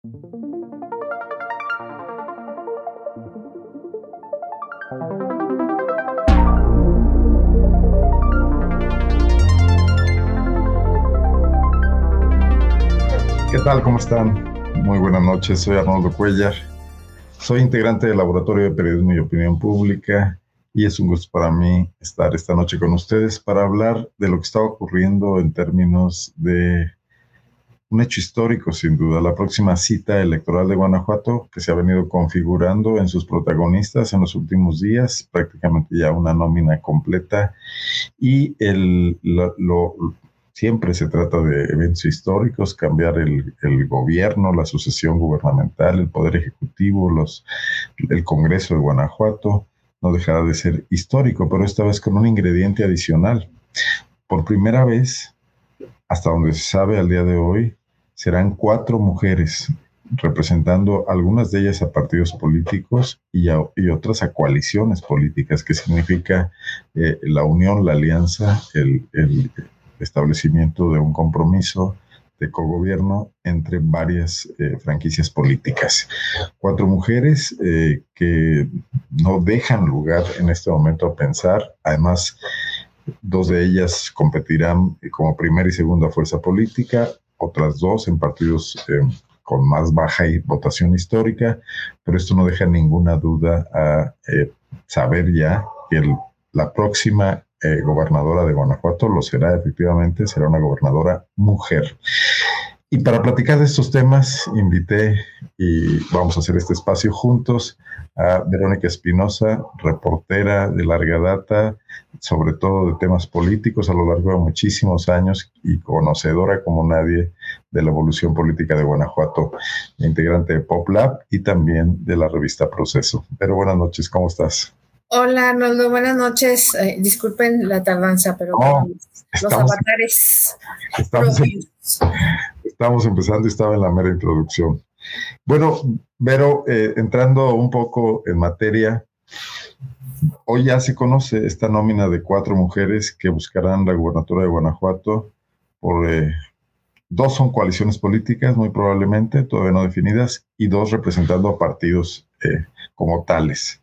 ¿Qué tal? ¿Cómo están? Muy buenas noches, soy Arnoldo Cuellar. Soy integrante del Laboratorio de Periodismo y Opinión Pública y es un gusto para mí estar esta noche con ustedes para hablar de lo que está ocurriendo en términos de un hecho histórico, sin duda, la próxima cita electoral de Guanajuato que se ha venido configurando en sus protagonistas en los últimos días, prácticamente ya una nómina completa. Y el, lo, siempre se trata de eventos históricos, cambiar el, el, gobierno, la sucesión gubernamental, el poder ejecutivo, los, el Congreso de Guanajuato, no dejará de ser histórico, pero esta vez con un ingrediente adicional. Por primera vez, hasta donde se sabe al día de hoy, serán cuatro mujeres representando algunas de ellas a partidos políticos y, y otras a coaliciones políticas, que significa eh, la unión, la alianza, el, el establecimiento de un compromiso de cogobierno entre varias eh, franquicias políticas. Cuatro mujeres eh, que no dejan lugar en este momento a pensar, además dos de ellas competirán como primera y segunda fuerza política, otras dos en partidos eh, con más baja votación histórica, pero esto no deja ninguna duda a saber ya que la próxima eh, gobernadora de Guanajuato, lo será efectivamente, será una gobernadora mujer. Y para platicar de estos temas, invité y vamos a hacer este espacio juntos a Verónica Espinosa, reportera de larga data, sobre todo de temas políticos a lo largo de muchísimos años y conocedora como nadie de la evolución política de Guanajuato, integrante de PopLab y también de la revista Proceso. Pero buenas noches, ¿cómo estás? Hola Arnoldo, buenas noches. Eh, disculpen la tardanza, pero los avatares. Estamos, estamos, empezando y estaba en la mera introducción. Bueno, pero eh, entrando un poco en materia, hoy ya se conoce esta nómina de cuatro mujeres que buscarán la gubernatura de Guanajuato por eh, dos son coaliciones políticas, muy probablemente, todavía no definidas, y dos representando a partidos como tales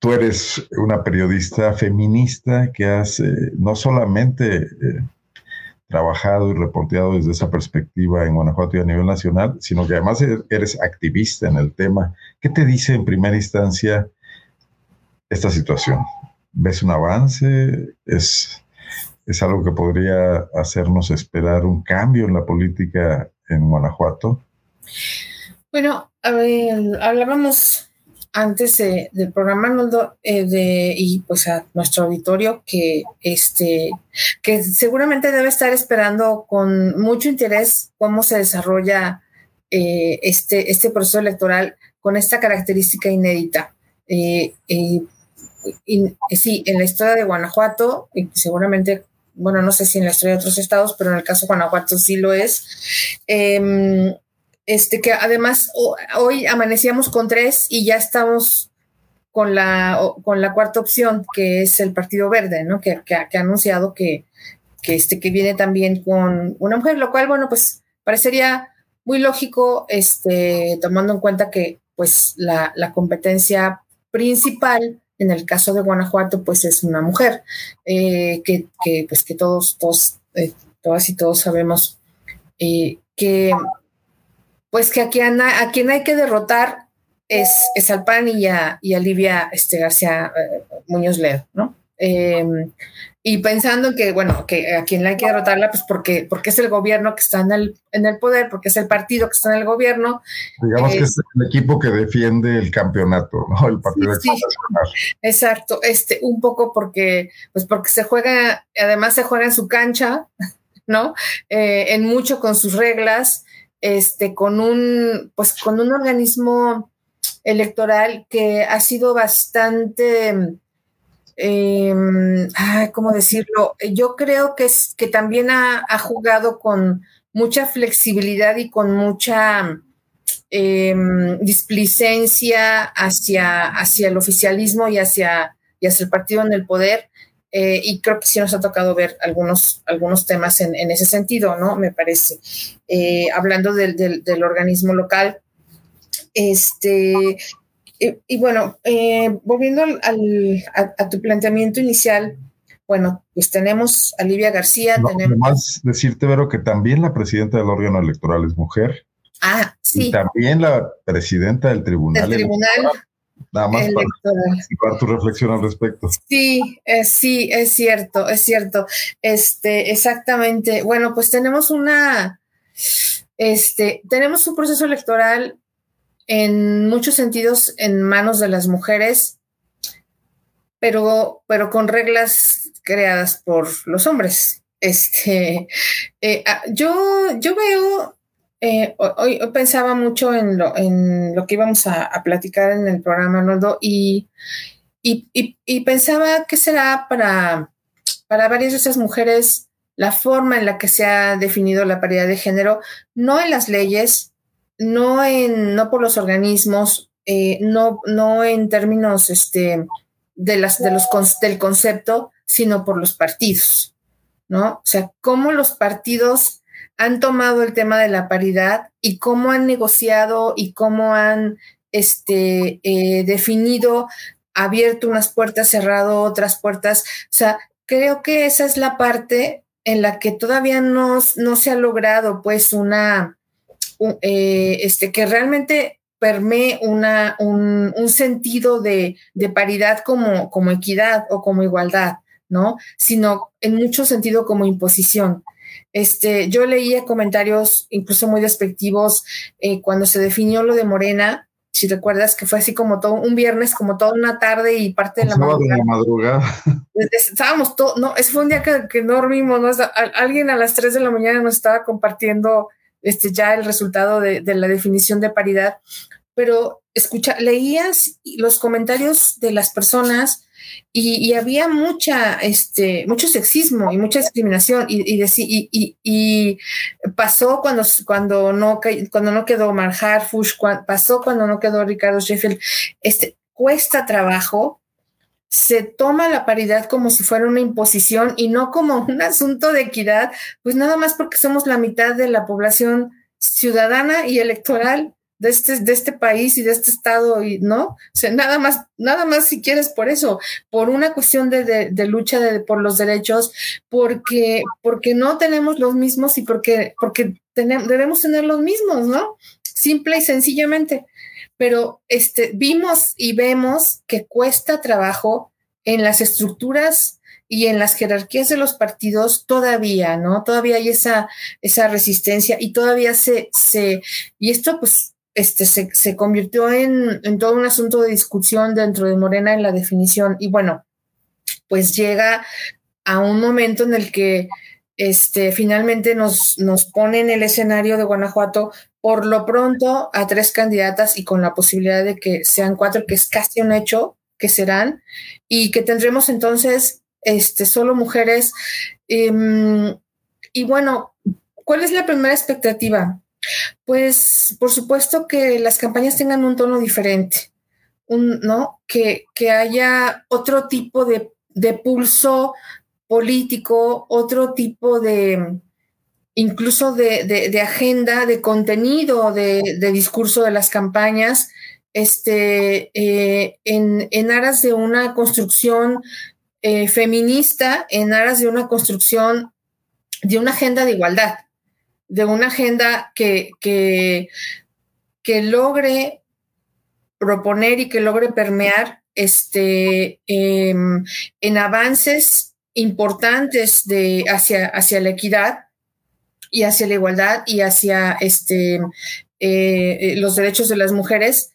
tú eres una periodista feminista que has eh, no solamente eh, trabajado y reporteado desde esa perspectiva en Guanajuato y a nivel nacional, sino que además e-, eres activista en el tema. ¿Qué te dice en primera instancia esta situación? ¿Ves un avance? ¿Es, es algo que podría hacernos esperar un cambio en la política en Guanajuato? Bueno, a ver, hablábamos antes del programa Noldo eh, de, y pues a nuestro auditorio que este que seguramente debe estar esperando con mucho interés cómo se desarrolla eh, este, este proceso electoral con esta característica inédita. Eh, sí, en la historia de Guanajuato, seguramente, bueno, no sé si en la historia de otros estados, pero en el caso de Guanajuato sí lo es. Este, que además hoy amanecíamos con tres y ya estamos con la, con la cuarta opción, que es el Partido Verde, ¿no? Que, que, ha anunciado que, que, este, que viene también con una mujer, lo cual, bueno, pues parecería muy lógico, este, tomando en cuenta que pues la, la competencia principal en el caso de Guanajuato, pues es una mujer, eh, que, que, pues que todos, todos, eh, todas y todos sabemos eh, que pues que a quien, a quien hay que derrotar es, es al PAN y a, y Livia este, García eh, Muñoz Ledo, ¿no? Em, y pensando que, bueno, que a quien hay que derrotarla, pues porque, porque es el gobierno que está en el, en el poder, porque es el partido que está en el gobierno. Digamos que es el equipo que defiende el campeonato, ¿no? El partido sí, Exacto, este, un poco porque, pues porque se juega, además se juega en su cancha, ¿no? Eh, en mucho con sus reglas este, con un, pues con un organismo electoral que ha sido bastante, em, ¿cómo decirlo? Yo creo que, es, que también ha, jugado con mucha flexibilidad y con mucha em, displicencia hacia, hacia el oficialismo y hacia, y hacia el partido en el poder eh, y creo que sí nos ha tocado ver algunos, algunos temas en, ese sentido, ¿no? Me parece. Eh, hablando del, del, organismo local, este, y, bueno, eh, volviendo al, a, tu planteamiento inicial, bueno, pues tenemos a Livia García. No, tenemos... Además, decirte, Vero, que también la presidenta del órgano electoral es mujer. Ah, sí. Y también la presidenta del tribunal. El tribunal. Nada más para tu reflexión al respecto. Sí, sí, es cierto, es cierto. Este, exactamente. Bueno, pues tenemos una, este, tenemos un proceso electoral en muchos sentidos en manos de las mujeres, pero, pero con reglas creadas por los hombres. Este, eh, ah, yo, yo veo eh, hoy, pensaba mucho en lo, en lo que íbamos a, platicar en el programa, Noldo, y, y, pensaba que será para, para varias de esas mujeres la forma en la que se ha definido la paridad de género, no en las leyes, no, en, no por los organismos, eh, no, no en términos este, de las, de los, del concepto, sino por los partidos, ¿no? O sea, cómo los partidos han tomado el tema de la paridad y cómo han negociado y cómo han este, eh, definido, abierto unas puertas, cerrado otras puertas. O sea, creo que esa es la parte en la que todavía no, no se ha logrado, pues, una, eh, este, que realmente permee una, un, sentido de, de, paridad como, como equidad o como igualdad, ¿no? Sino en mucho sentido como imposición. Este, yo leía comentarios incluso muy despectivos eh, cuando se definió lo de Morena, si recuerdas que fue así como todo un viernes, como toda una tarde y parte de la madrugada. Estábamos todos, no, ese fue un día que, no dormimos, ¿no? alguien a las 3 de la mañana nos estaba compartiendo este, ya el resultado de, de la definición de paridad, pero escucha, leías los comentarios de las personas y, había mucha, este, mucho sexismo y mucha discriminación y, y, y pasó cuando, cuando, no, cuando no quedó Mark Harfush, pasó cuando no quedó Ricardo Sheffield, este, cuesta trabajo, se toma la paridad como si fuera una imposición y no como un asunto de equidad, pues nada más porque somos la mitad de la población ciudadana y electoral de este, de este país y de este estado, y no, o nada más, nada más si quieres por eso, por una cuestión de, lucha de, por los derechos, porque, porque no tenemos los mismos y porque, porque tenemos, debemos tener los mismos, ¿no? Simple y sencillamente. Pero este, vimos y vemos que cuesta trabajo en las estructuras y en las jerarquías de los partidos todavía, ¿no? Todavía hay esa, esa resistencia y todavía se, se, y esto pues este, se, convirtió en, todo un asunto de discusión dentro de Morena en la definición. Y bueno, pues llega a un momento en el que este, finalmente nos, nos pone en el escenario de Guanajuato por lo pronto a tres candidatas y con la posibilidad de que sean cuatro, que es casi un hecho que serán, y que tendremos entonces este, solo mujeres. Em, y bueno, ¿cuál es la primera expectativa? Pues por supuesto que las campañas tengan un tono diferente, un, ¿no? Que, que haya otro tipo de, pulso político, otro tipo de, incluso de, agenda, de contenido, de, discurso de las campañas, este, eh, en, aras de una construcción eh, feminista, en aras de una construcción de una agenda de igualdad de una agenda que, que, logre proponer y que logre permear este, em, en avances importantes de, hacia, hacia la equidad y hacia la igualdad y hacia este, eh, los derechos de las mujeres.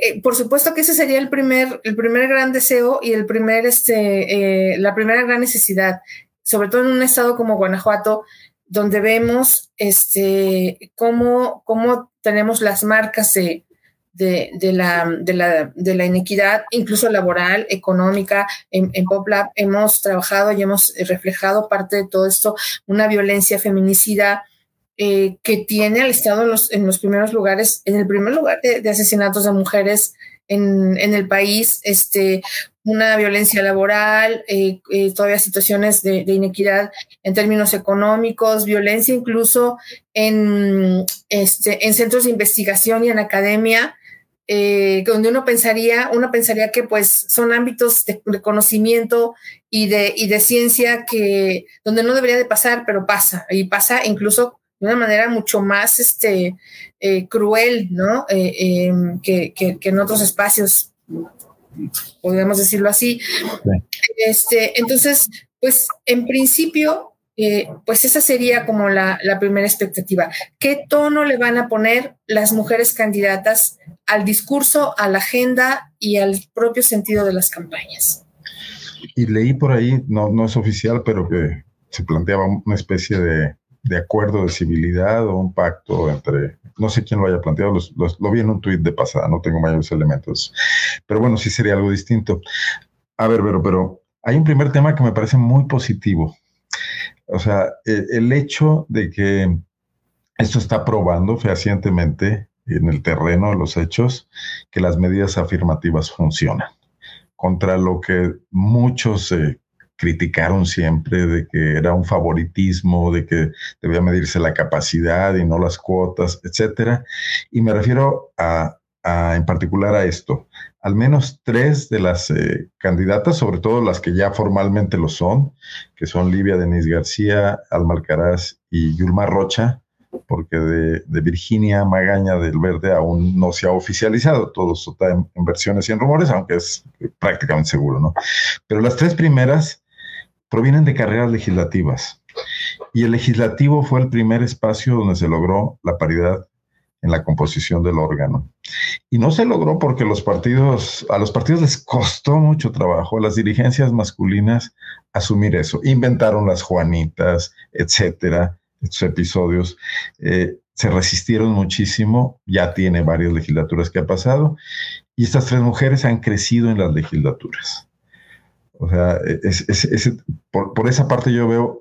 Eh, por supuesto que ese sería el primer, el primer gran deseo y el primer, este, eh, la primera gran necesidad, sobre todo en un estado como Guanajuato, donde vemos este, cómo, cómo tenemos las marcas de, de, la, de, la, de, la, inequidad, incluso laboral, económica. En, PopLab hemos trabajado y hemos reflejado parte de todo esto, una violencia feminicida eh, que tiene al Estado en los, en los, primeros lugares, en el primer lugar de, asesinatos de mujeres en, en, el país, este, una violencia laboral, eh, eh, todavía situaciones de, inequidad en términos económicos, violencia incluso en, este, en centros de investigación y en academia, eh, donde uno pensaría, uno pensaría que pues son ámbitos de, conocimiento y de, y de ciencia que donde no debería de pasar, pero pasa, y pasa incluso de una manera mucho más este, cruel, ¿no? Que, en otros espacios podríamos decirlo así. Este, entonces, pues en principio, eh, pues esa sería como la, primera expectativa. ¿Qué tono le van a poner las mujeres candidatas al discurso, a la agenda y al propio sentido de las campañas? Y leí por ahí, no, no es oficial, pero que se planteaba una especie de de acuerdo de civilidad o un pacto entre, no sé quién lo haya planteado, lo vi en un tuit de pasada, no tengo mayores elementos, pero bueno, sí sería algo distinto. A ver, pero, pero hay un primer tema que me parece muy positivo. O sea, el, el hecho de que esto está probando fehacientemente en el terreno de los hechos que las medidas afirmativas funcionan contra lo que muchos eh, criticaron siempre de que era un favoritismo, de que debía medirse la capacidad y no las cuotas, etcétera. Y me refiero a, en particular a esto. Al menos tres de las eh, candidatas, sobre todo las que ya formalmente lo son, que son Livia Denise García, Alma Alcaraz y Yulma Rocha, porque de, Virginia Magaña del Verde aún no se ha oficializado, todo está en, en, versiones y en rumores, aunque es prácticamente seguro, ¿no? Pero las tres primeras provienen de carreras legislativas. Y el legislativo fue el primer espacio donde se logró la paridad en la composición del órgano. Y no se logró porque los partidos, a los partidos les costó mucho trabajo, las dirigencias masculinas, asumir eso. Inventaron las Juanitas, etcétera, estos episodios. Eh, se resistieron muchísimo, ya tiene varias legislaturas que ha pasado, y estas tres mujeres han crecido en las legislaturas. O sea, es, por, esa parte yo veo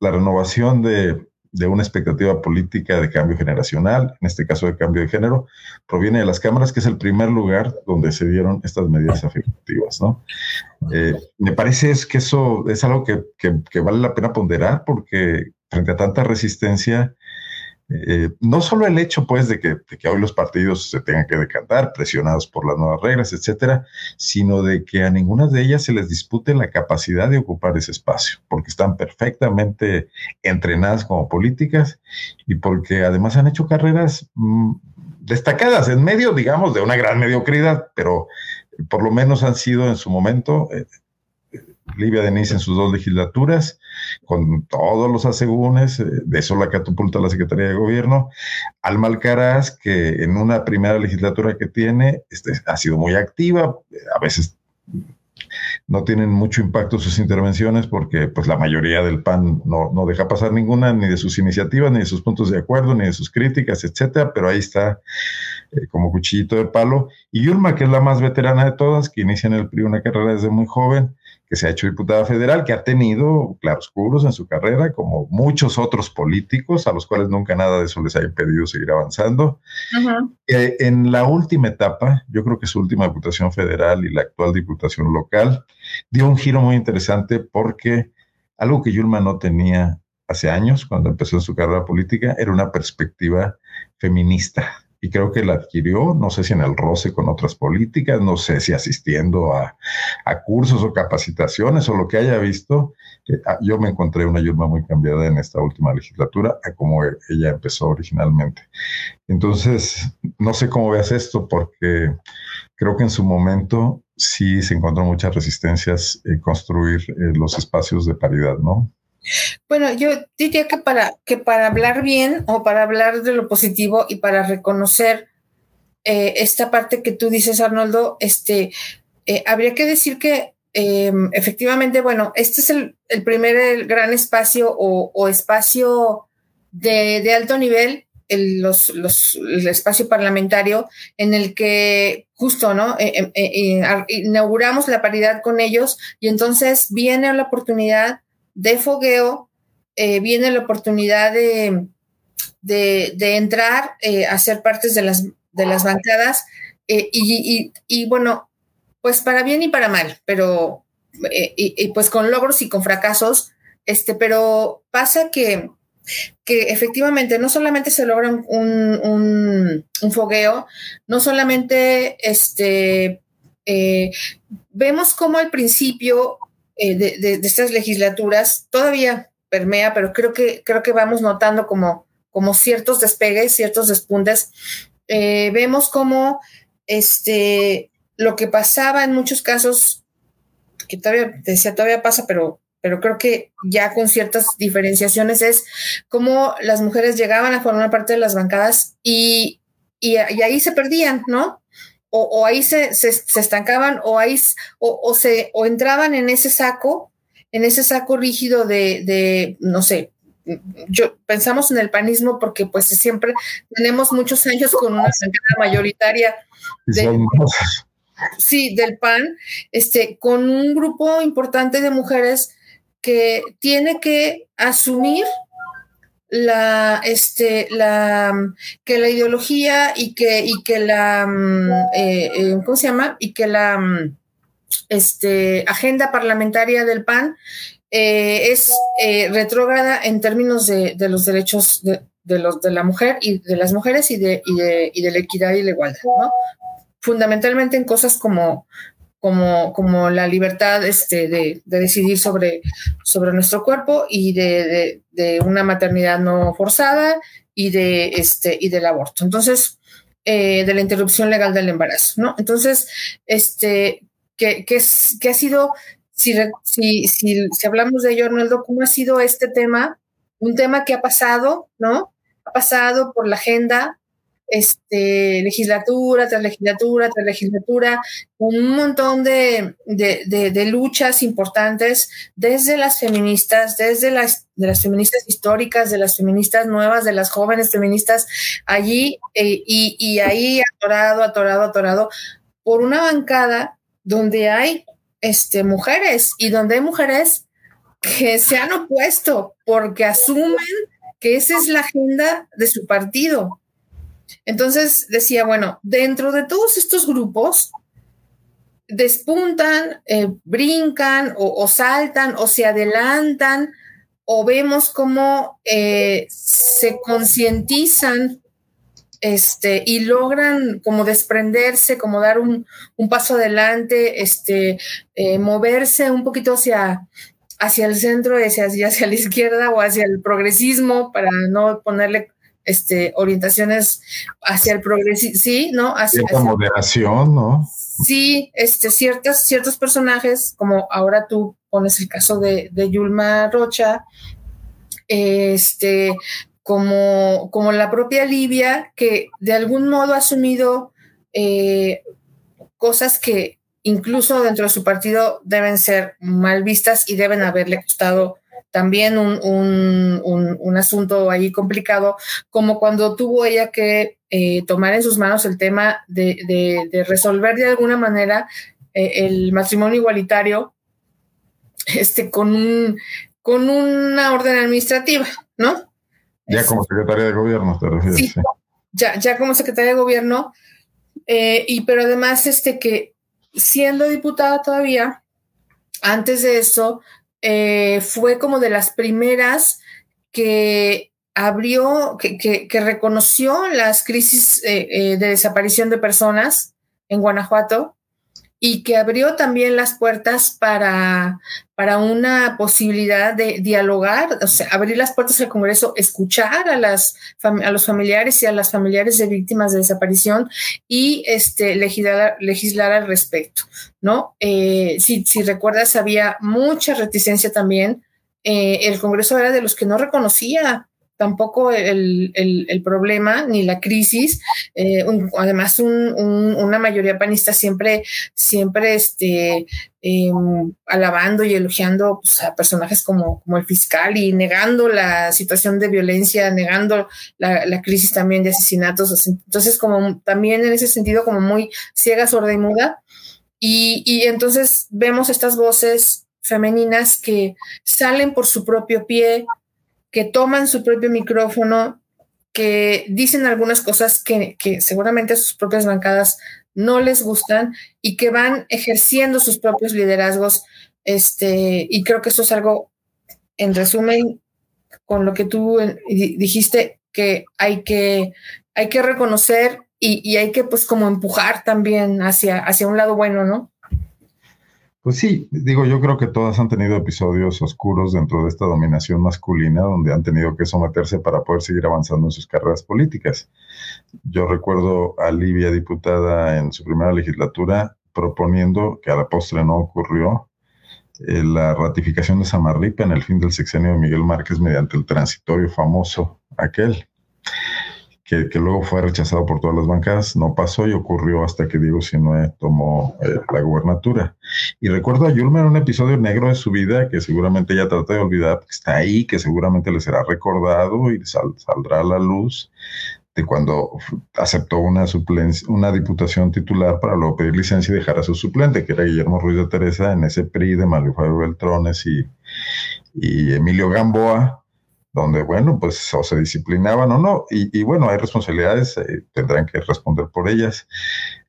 la renovación de, una expectativa política de cambio generacional, en este caso de cambio de género, proviene de las cámaras, que es el primer lugar donde se dieron estas medidas afectivas, ¿no? Eh, me parece es que eso es algo que, que, vale la pena ponderar porque frente a tanta resistencia, eh, no solo el hecho, pues, de que, hoy los partidos se tengan que decantar, presionados por las nuevas reglas, etcétera, sino de que a ninguna de ellas se les dispute la capacidad de ocupar ese espacio, porque están perfectamente entrenadas como políticas y porque además han hecho carreras mm, destacadas en medio, digamos, de una gran mediocridad, pero por lo menos han sido en su momento eh, Livia Denise en sus dos legislaturas, con todos los asegúnes, eh, de eso la catapulta la Secretaría de Gobierno. Alma Alcaraz, que en una primera legislatura que tiene, este, ha sido muy activa, a veces no tienen mucho impacto sus intervenciones porque pues la mayoría del PAN no, no, deja pasar ninguna ni de sus iniciativas, ni de sus puntos de acuerdo, ni de sus críticas, etcétera, pero ahí está eh, como cuchillito de palo. Y Yulma, que es la más veterana de todas, que inicia en el PRI una carrera desde muy joven, que se ha hecho diputada federal, que ha tenido claroscuros en su carrera, como muchos otros políticos, a los cuales nunca nada de eso les ha impedido seguir avanzando. Eh, en la última etapa, yo creo que su última diputación federal y la actual diputación local, dio un giro muy interesante porque algo que Yulma no tenía hace años, cuando empezó su carrera política, era una perspectiva feminista y creo que la adquirió, no sé si en el roce con otras políticas, no sé si asistiendo a, cursos o capacitaciones o lo que haya visto. Ah, yo me encontré una Yulma muy cambiada en esta última legislatura a como e, ella empezó originalmente. Entonces, no sé cómo veas esto porque creo que en su momento sí se encontró muchas resistencias en construir eh, los espacios de paridad, ¿no? Bueno, yo diría que para, que para hablar bien o para hablar de lo positivo y para reconocer eh, esta parte que tú dices, Arnoldo, este, eh, habría que decir que em, efectivamente, bueno, este es el, primer gran espacio o, espacio de, alto nivel, el, los, el espacio parlamentario en el que justo, ¿no? Eh, inauguramos la paridad con ellos y entonces viene la oportunidad de fogueo, eh, viene la oportunidad de, de, entrar eh, a ser partes de las, de las bancadas. Eh, y, bueno, pues para bien y para mal, pero y, pues con logros y con fracasos, este, pero pasa que, que efectivamente no solamente se logra un, un, fogueo, no solamente este, vemos como al principio eh, de, estas legislaturas todavía permea, pero creo que, creo que vamos notando como, como ciertos despegues, ciertos despuntes. vemos como este, lo que pasaba en muchos casos que todavía, decía, todavía pasa, pero, pero creo que ya con ciertas diferenciaciones es cómo las mujeres llegaban a formar parte de las bancadas y, y, ahí se perdían, ¿no? O, ahí se, se, estancaban o ahí o, se o entraban en ese saco, en ese saco rígido de, de no sé, yo pensamos en el panismo porque pues siempre tenemos muchos años con una bancada mayoritaria de, Sí, del PAN, este, con un grupo importante de mujeres que tiene que asumir la, este, la, que la ideología y que, y que la, mm, eh, eh, ¿cómo se llama? Y que la, mm, este, agenda parlamentaria del PAN eh, es retrógrada en términos de, los derechos de, de, los, de la mujer y de las mujeres y de, y de, y de la equidad y la igualdad, ¿no? fundamentalmente en cosas como, como, como la libertad este, de, decidir sobre, sobre nuestro cuerpo y de, una maternidad no forzada y, de, este, y del aborto. Entonces, eh, de la interrupción legal del embarazo, ¿no? Entonces, este, que, que ha sido, si, si, si, si hablamos de ello, Arnoldo, ¿cómo ha sido este tema? Un tema que ha pasado, ¿no? Ha pasado por la agenda este, legislatura tras legislatura tras legislatura, un montón de, luchas importantes desde las feministas, desde las, de las feministas históricas, de las feministas nuevas, de las jóvenes feministas allí eh, y, y ahí atorado, atorado, atorado, por una bancada donde hay este, mujeres y donde hay mujeres que se han opuesto porque asumen que esa es la agenda de su partido entonces decía, bueno, dentro de todos estos grupos, despuntan, eh, brincan o, saltan o se adelantan o vemos cómo eh, se concientizan este, y logran como desprenderse, como dar un, paso adelante, este, eh, moverse un poquito hacia, hacia el centro, hacia, hacia la izquierda o hacia el progresismo, para no ponerle este, orientaciones hacia el progreso, sí, ¿no? Hacia, Cierta moderación, ¿no? Sí, este, ciertas, ciertos personajes, como ahora tú pones el caso de, de Yulma Rocha, este, como, como la propia Libia, que de algún modo ha asumido eh, cosas que incluso dentro de su partido deben ser mal vistas y deben haberle costado también un, un, asunto ahí complicado, como cuando tuvo ella que eh, tomar en sus manos el tema de, resolver de alguna manera eh, el matrimonio igualitario este, con, un, con una orden administrativa, ¿no? Ya como secretaria de gobierno, te refieres. Sí, Ya, ya como secretaria de gobierno, eh, y pero además este que siendo diputada todavía, antes de eso, eh, fue como de las primeras que abrió, que, reconoció las crisis eh, eh, de desaparición de personas en Guanajuato y que abrió también las puertas para, para una posibilidad de dialogar, o sea, abrir las puertas al Congreso, escuchar a, las, a los familiares y a las familiares de víctimas de desaparición y este, legislar, legislar al respecto, ¿no? Eh, si, si recuerdas, había mucha reticencia también. Eh, el Congreso era de los que no reconocía tampoco el, problema ni la crisis. Eh, además, una mayoría panista siempre, siempre este, em, alabando y elogiando pues, a personajes como, como el fiscal y negando la situación de violencia, negando la, crisis también de asesinatos. Entonces, como también en ese sentido, como muy ciega, sorda y muda. Y, y entonces vemos estas voces femeninas que salen por su propio pie, que toman su propio micrófono, que dicen algunas cosas que, seguramente sus propias bancadas no les gustan y que van ejerciendo sus propios liderazgos. Este, y creo que eso es algo, en resumen, con lo que tú dijiste, que hay que, hay que reconocer y, y, hay que pues como empujar también hacia, hacia un lado bueno, ¿no? Pues sí, digo, yo creo que todas han tenido episodios oscuros dentro de esta dominación masculina donde han tenido que someterse para poder seguir avanzando en sus carreras políticas. Yo recuerdo a Livia, diputada en su primera legislatura, proponiendo, que a la postre no ocurrió, eh, la ratificación de Samarripa en el fin del sexenio de Miguel Márquez mediante el transitorio famoso aquel que, luego fue rechazado por todas las bancadas, no pasó y ocurrió hasta que Diego Sinue tomó eh, la gubernatura. Y recuerdo a Yulma en un episodio negro de su vida que seguramente ya trata de olvidar, que está ahí, que seguramente le será recordado y saldrá a la luz de cuando aceptó una suplencia, una diputación titular para luego pedir licencia y dejar a su suplente, que era Guillermo Ruiz de Teresa, en ese PRI de Mario Fabio Beltrones y, y Emilio Gamboa, donde, bueno, pues o se disciplinaban o no, y, bueno, hay responsabilidades, eh, tendrán que responder por ellas.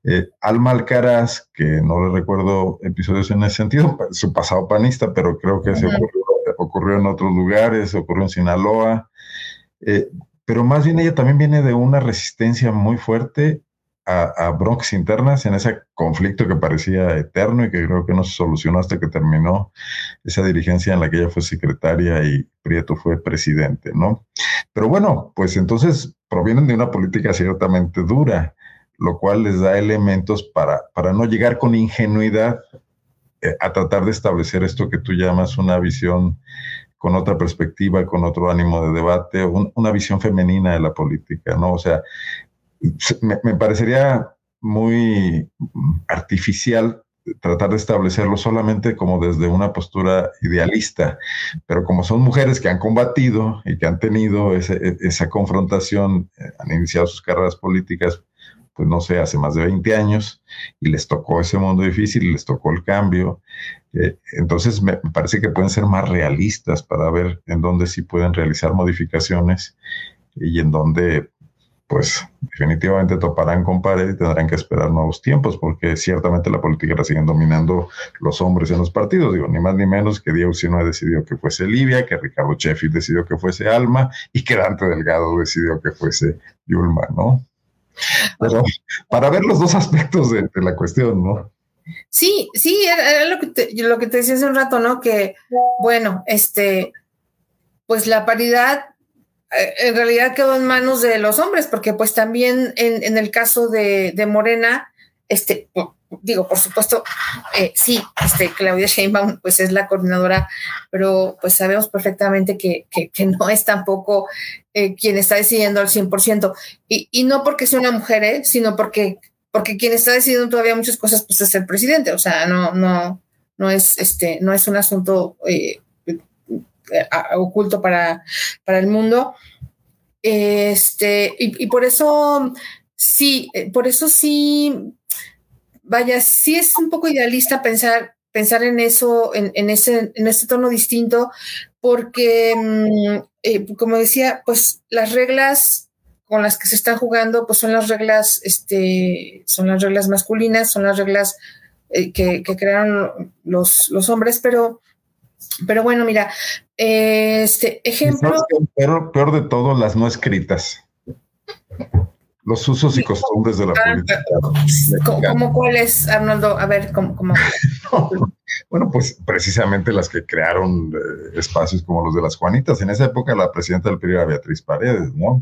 Eh, Alma Alcaraz, que no le recuerdo episodios en ese sentido, su pasado panista, pero creo que se ocurrió, en otros lugares, ocurrió en Sinaloa, eh, pero más bien ella también viene de una resistencia muy fuerte a, bronx internas en ese conflicto que parecía eterno y que creo que no se solucionó hasta que terminó esa dirigencia en la que ella fue secretaria y Prieto fue presidente, ¿no? Pero bueno, pues entonces provienen de una política ciertamente dura, lo cual les da elementos para, para no llegar con ingenuidad eh, a tratar de establecer esto que tú llamas una visión con otra perspectiva, con otro ánimo de debate, una visión femenina de la política, ¿no? O sea, me, parecería muy artificial tratar de establecerlo solamente como desde una postura idealista, pero como son mujeres que han combatido y que han tenido esa confrontación, eh, han iniciado sus carreras políticas, pues no sé, hace más de 20 años, y les tocó ese mundo difícil, les tocó el cambio. Eh, entonces me parece que pueden ser más realistas para ver en dónde sí pueden realizar modificaciones y en dónde pues definitivamente toparán con pared y tendrán que esperar nuevos tiempos, porque ciertamente la política la siguen dominando los hombres en los partidos. Digo, ni más ni menos que Diego Sino decidió que fuese Livia, que Ricardo Sheffield decidió que fuese Alma y que Dante Delgado decidió que fuese Yulma, ¿no? Pero para ver los dos aspectos de, la cuestión, ¿no? Sí, sí, era, lo, que te, lo que te decía hace un rato, ¿no? Que, bueno, este, pues la paridad en realidad quedó en manos de los hombres, porque pues también en, el caso de, Morena, este, digo, por supuesto, eh, sí, este, Claudia Sheinbaum pues es la coordinadora, pero pues sabemos perfectamente que, no es tampoco eh, quien está decidiendo al 100%, y, y no porque sea una mujer, ¿eh? sino porque, porque quien está decidiendo todavía muchas cosas pues es el presidente, o sea, no, no, no es, este, no es un asunto oculto para, para el mundo. Este, y, por eso, sí, eh, por eso sí, vaya, sí es un poco idealista pensar, pensar en eso, en, ese, en ese tono distinto, porque, mm, eh, como decía, pues las reglas con las que se están jugando, pues son las reglas, este, son las reglas masculinas, son las reglas eh, que, que, crearon los, los hombres, pero pero bueno, mira, este ejemplo. Peor, peor de todo, las no escritas. Los usos y costumbres de la ah, política. ¿Cómo cuáles, Arnoldo? A ver, ¿cómo? bueno, pues precisamente las que crearon eh, espacios como los de las Juanitas. En esa época la presidenta del PRI era Beatriz Paredes, ¿no?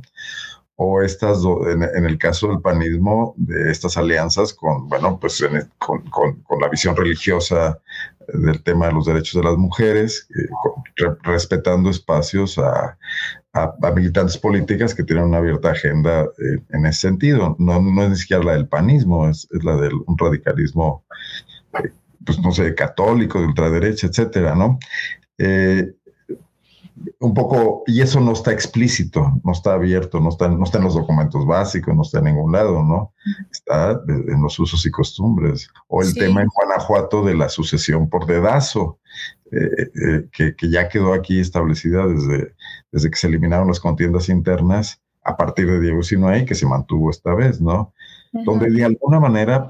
o estas, en, el caso del panismo, de estas alianzas con, bueno, pues con, con, la visión religiosa del tema de los derechos de las mujeres, eh, respetando espacios a, a, militantes políticas que tienen una abierta agenda eh, en ese sentido. No, no es ni siquiera la del panismo, es, es la del un radicalismo, eh, pues no sé, católico, de ultraderecha, etcétera, ¿no? Un poco, y eso no está explícito, no está abierto, no está, no está en los documentos básicos, no está en ningún lado, ¿no? Está en los usos y costumbres. O el tema en Guanajuato de la sucesión por dedazo, eh, eh, que, que, ya quedó aquí establecida desde, desde que se eliminaron las contiendas internas a partir de Diego Sinoé, que se mantuvo esta vez, ¿no? donde de alguna manera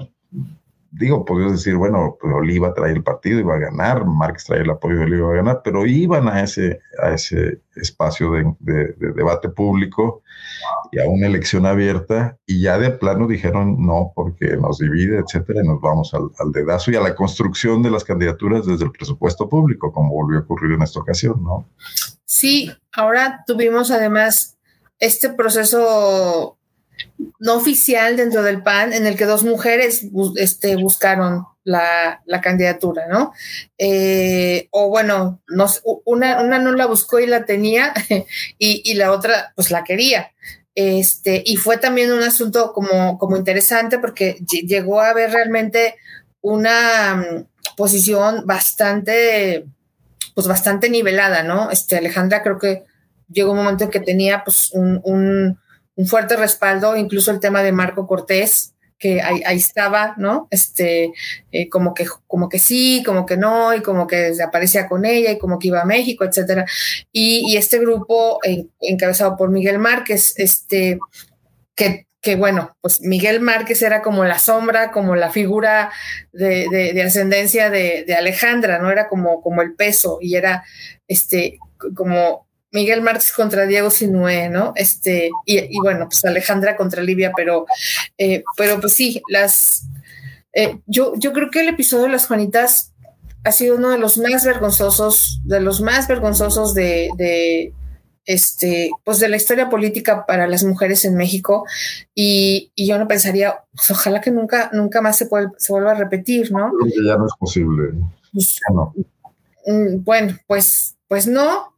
digo, podrías decir, bueno, pues Oliva trae el partido, iba a ganar, Marx trae el apoyo de Oliva, iba a ganar, pero iban a ese, a ese espacio de, debate público y a una elección abierta y ya de plano dijeron no, porque nos divide, etcétera, y nos vamos al dedazo y a la construcción de las candidaturas desde el presupuesto público, como volvió a ocurrir en esta ocasión, ¿no? Sí, ahora tuvimos además este proceso no oficial dentro del PAN en el que dos mujeres este, buscaron la, candidatura, ¿no? Eh, o bueno, una, una, no la buscó y la tenía y, la otra pues la quería. Este, y fue también un asunto como, como interesante porque llegó a haber realmente una mm, posición bastante, pues bastante nivelada, ¿no? Este, Alejandra creo que llegó un momento en que tenía pues un fuerte respaldo, incluso el tema de Marco Cortés, que ahí, estaba, ¿no? Este, eh, como que, como que sí, como que no, y como que desaparecía con ella, y como que iba a México, etcétera. Y, este grupo encabezado por Miguel Márquez, este, que, bueno, pues Miguel Márquez era como la sombra, como la figura de, de, ascendencia de, de, Alejandra, ¿no? Era como, como el peso, y era este, como Miguel Marx contra Diego Sinué, ¿no? Este, y, bueno, pues Alejandra contra Livia, pero, eh, pero pues sí, las eh, yo, yo creo que el episodio de las Juanitas ha sido uno de los más vergonzosos, de los más vergonzosos de, este, pues de la historia política para las mujeres en México. Y, yo no pensaría, pues ojalá que nunca, nunca más se, se vuelva a repetir, ¿no? Creo que ya no es posible. Pues, mm, bueno, pues, pues no,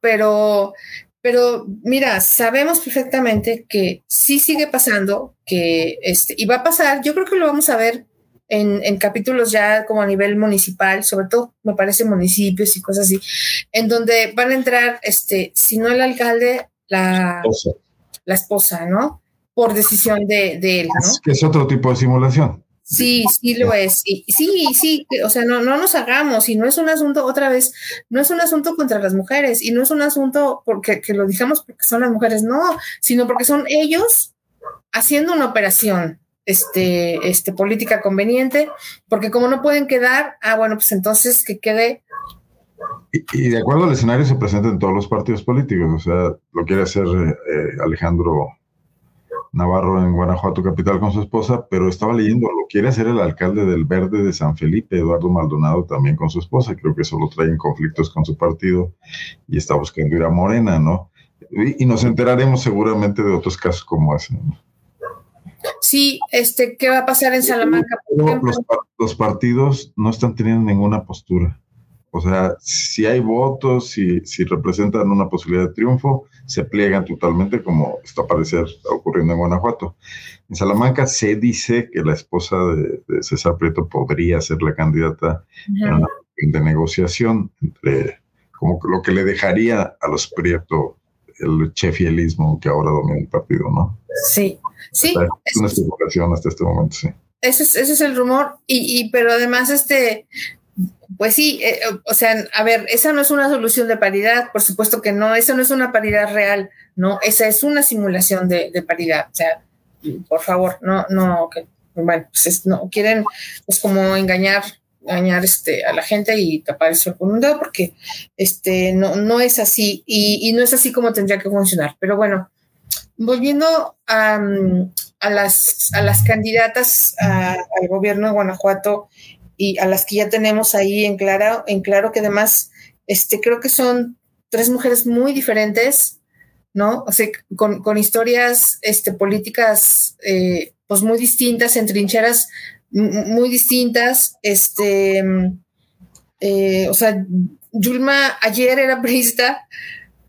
pero, pero mira, sabemos perfectamente que sí sigue pasando, que este, y va a pasar, yo creo que lo vamos a ver en, en, capítulos ya como a nivel municipal, sobre todo me parece municipios y cosas así, en donde van a entrar, este, si no el alcalde, la esposa, la esposa ¿no? Por decisión de, de él, ¿no? que es otro tipo de simulación. Sí, sí lo es. Sí, sí, sí, o sea, no, no nos hagamos y no es un asunto, otra vez, no es un asunto contra las mujeres y no es un asunto porque que lo dijamos porque son las mujeres, no, sino porque son ellos haciendo una operación este, este, política conveniente, porque como no pueden quedar, ah, bueno, pues entonces que quede. Y, de acuerdo al escenario se presenta en todos los partidos políticos, o sea, lo quiere hacer eh, Alejandro Navarro en Guanajuato capital con su esposa, pero estaba leyendo, lo quiere hacer el alcalde del Verde de San Felipe, Eduardo Maldonado, también con su esposa, creo que solo traen conflictos con su partido y está buscando ir a Morena, ¿no? Y, nos enteraremos seguramente de otros casos como ese. Sí, este, ¿qué va a pasar en Salamanca? los, los partidos no están teniendo ninguna postura. O sea, si hay votos, si, si representan una posibilidad de triunfo, se pliegan totalmente, como está parecer ocurriendo en Guanajuato. En Salamanca se dice que la esposa de, César Prieto podría ser la candidata en una de negociación entre como lo que le dejaría a los Prieto el chefielismo que ahora domina el partido, ¿no? Sí, sí. Es una especulación hasta este momento, sí. Ese es, ese es el rumor, y, y pero además este pues sí, eh, o sea, a ver, esa no es una solución de paridad, por supuesto que no, esa no es una paridad real, no, esa es una simulación de, paridad, o sea, por favor, no, no, que, bueno, pues no, quieren pues como engañar, engañar este, a la gente y tapar eso con un dedo porque este, no, no es así y, no es así como tendría que funcionar, pero bueno, volviendo a, a las, a las candidatas al gobierno de Guanajuato, y a las que ya tenemos ahí en claro, en claro que además este, creo que son tres mujeres muy diferentes, ¿no? O sea, con, con historias este, políticas eh, pues muy distintas, en trincheras muy distintas. Este, eh, o sea, Yulma ayer era priista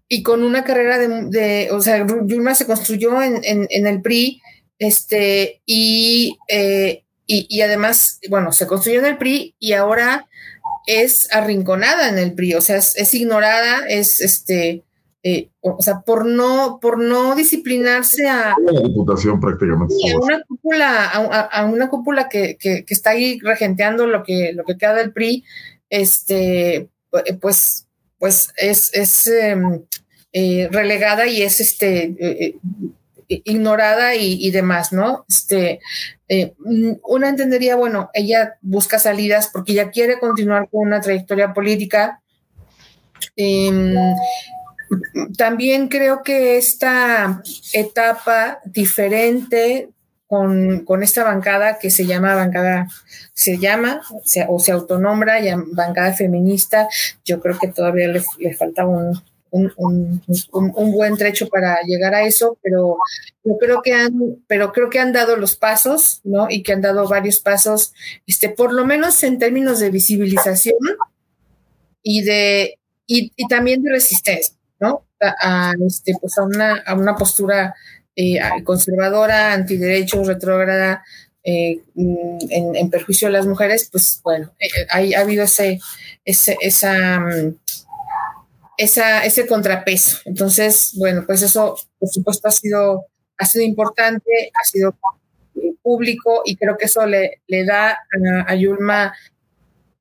y con una carrera de, o sea, Yulma se construyó en, en, el PRI, este, y eh, y, además, bueno, se construyó en el PRI y ahora es arrinconada en el PRI, o sea, es, ignorada, es este, eh, o sea, por no, por no disciplinarse a la diputación prácticamente. a una cúpula, a, una cúpula que, que, está ahí regenteando lo que, lo que queda del PRI, este, pues, pues es, es em, eh, relegada y es este, eh, ignorada y, demás, ¿no? Este, eh, una entendería, bueno, ella busca salidas porque ella quiere continuar con una trayectoria política. Em, también creo que esta etapa diferente con, esta bancada que se llama bancada, se llama o se autonombra bancada feminista, yo creo que todavía le falta un, un, buen trecho para llegar a eso, pero yo creo que han, pero creo que han dado los pasos, ¿no? Y que han dado varios pasos, este, por lo menos en términos de visibilización y de y, también de resistencia, ¿no? A, este, pues a una, a una postura eh, conservadora, antiderechos, retrógrada, eh, en, perjuicio de las mujeres, pues bueno, eh, ha habido ese, ese esa mm, esa, ese contrapeso. Entonces, bueno, pues eso, por supuesto, ha sido, ha sido importante, ha sido público y creo que eso le, le da a, Yulma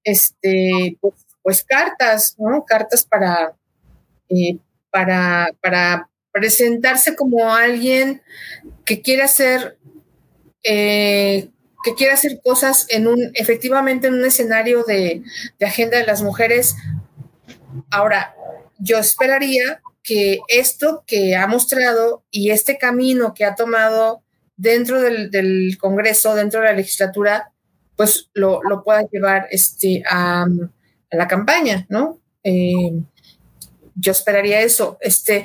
este, pues, pues, cartas, ¿no? Cartas para, eh, para, para presentarse como alguien que quiere hacer eh, que quiere hacer cosas en un, efectivamente en un escenario de, de agenda de las mujeres. Ahora, yo esperaría que esto que ha mostrado y este camino que ha tomado dentro del, Congreso, dentro de la legislatura, pues lo, pueda llevar este, a, la campaña, ¿no? Eh, yo esperaría eso. Este,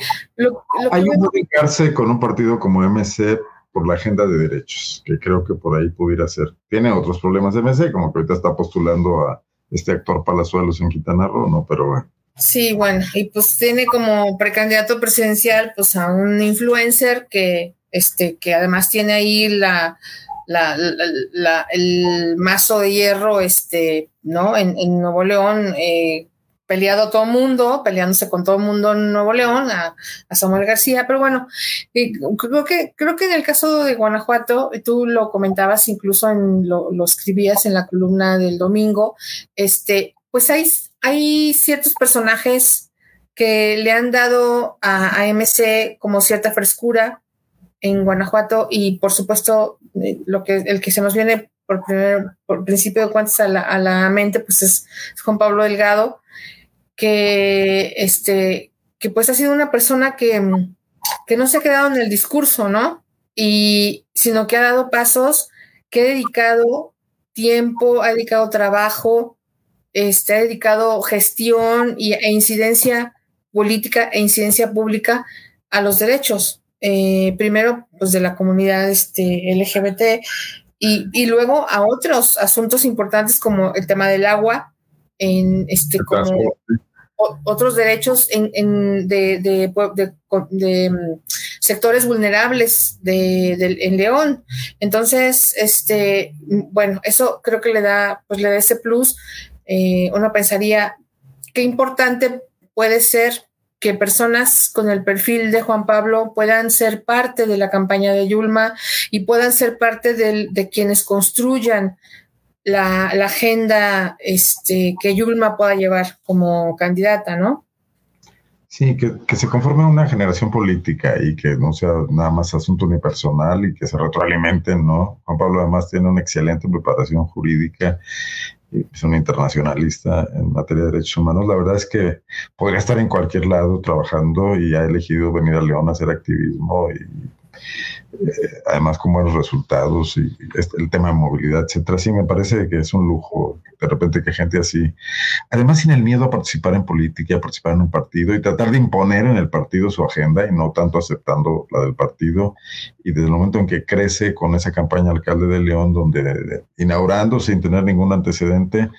Hay un ubicarse con un partido como MC por la agenda de derechos, que creo que por ahí pudiera ser. Tiene otros problemas de MC, como que ahorita está postulando a este actor Palazuelos en Quintana Roo, ¿no? Pero bueno. Sí, bueno, y pues tiene como precandidato presidencial pues a un influencer que, este, que además tiene ahí la, la, el mazo de hierro, este, ¿no? En, en Nuevo León, eh, peleado todo el mundo, peleándose con todo el mundo en Nuevo León, a, Samuel García, pero bueno, creo que, creo que en el caso de Guanajuato, tú lo comentabas, incluso en lo, lo escribías en la columna del domingo, este, pues hay, hay ciertos personajes que le han dado a, MC como cierta frescura en Guanajuato y por supuesto eh, lo que el que se nos viene por primer por principio de cuentas a la, mente pues es, Juan Pablo Delgado que este que pues ha sido una persona que, que no se ha quedado en el discurso no y sino que ha dado pasos que ha dedicado tiempo ha dedicado trabajo este, ha dedicado gestión y, e incidencia política e incidencia pública a los derechos. Eh, primero, pues de la comunidad este, LGBT y, luego a otros asuntos importantes como el tema del agua, en este, como otros derechos en, de, de, mm, sectores vulnerables de, en León. Entonces, este, bueno, eso creo que le da, pues le da ese plus eh, uno pensaría qué importante puede ser que personas con el perfil de Juan Pablo puedan ser parte de la campaña de Yulma y puedan ser parte de, quienes construyan la, agenda este, que Yulma pueda llevar como candidata, ¿no? Sí, que, que, se conforme una generación política y que no sea nada más asunto unipersonal y que se retroalimenten, ¿no? Juan Pablo además tiene una excelente preparación jurídica es un internacionalista en materia de derechos humanos. La verdad es que podría estar en cualquier lado trabajando y ha elegido venir a León a hacer activismo y eh, además con buenos resultados y este, el tema de movilidad, etcétera. Sí, me parece que es un lujo de repente que gente así, además sin el miedo a participar en política, a participar en un partido y tratar de imponer en el partido su agenda y no tanto aceptando la del partido. Y desde el momento en que crece con esa campaña alcalde de León, donde inaugurando sin tener ningún antecedente,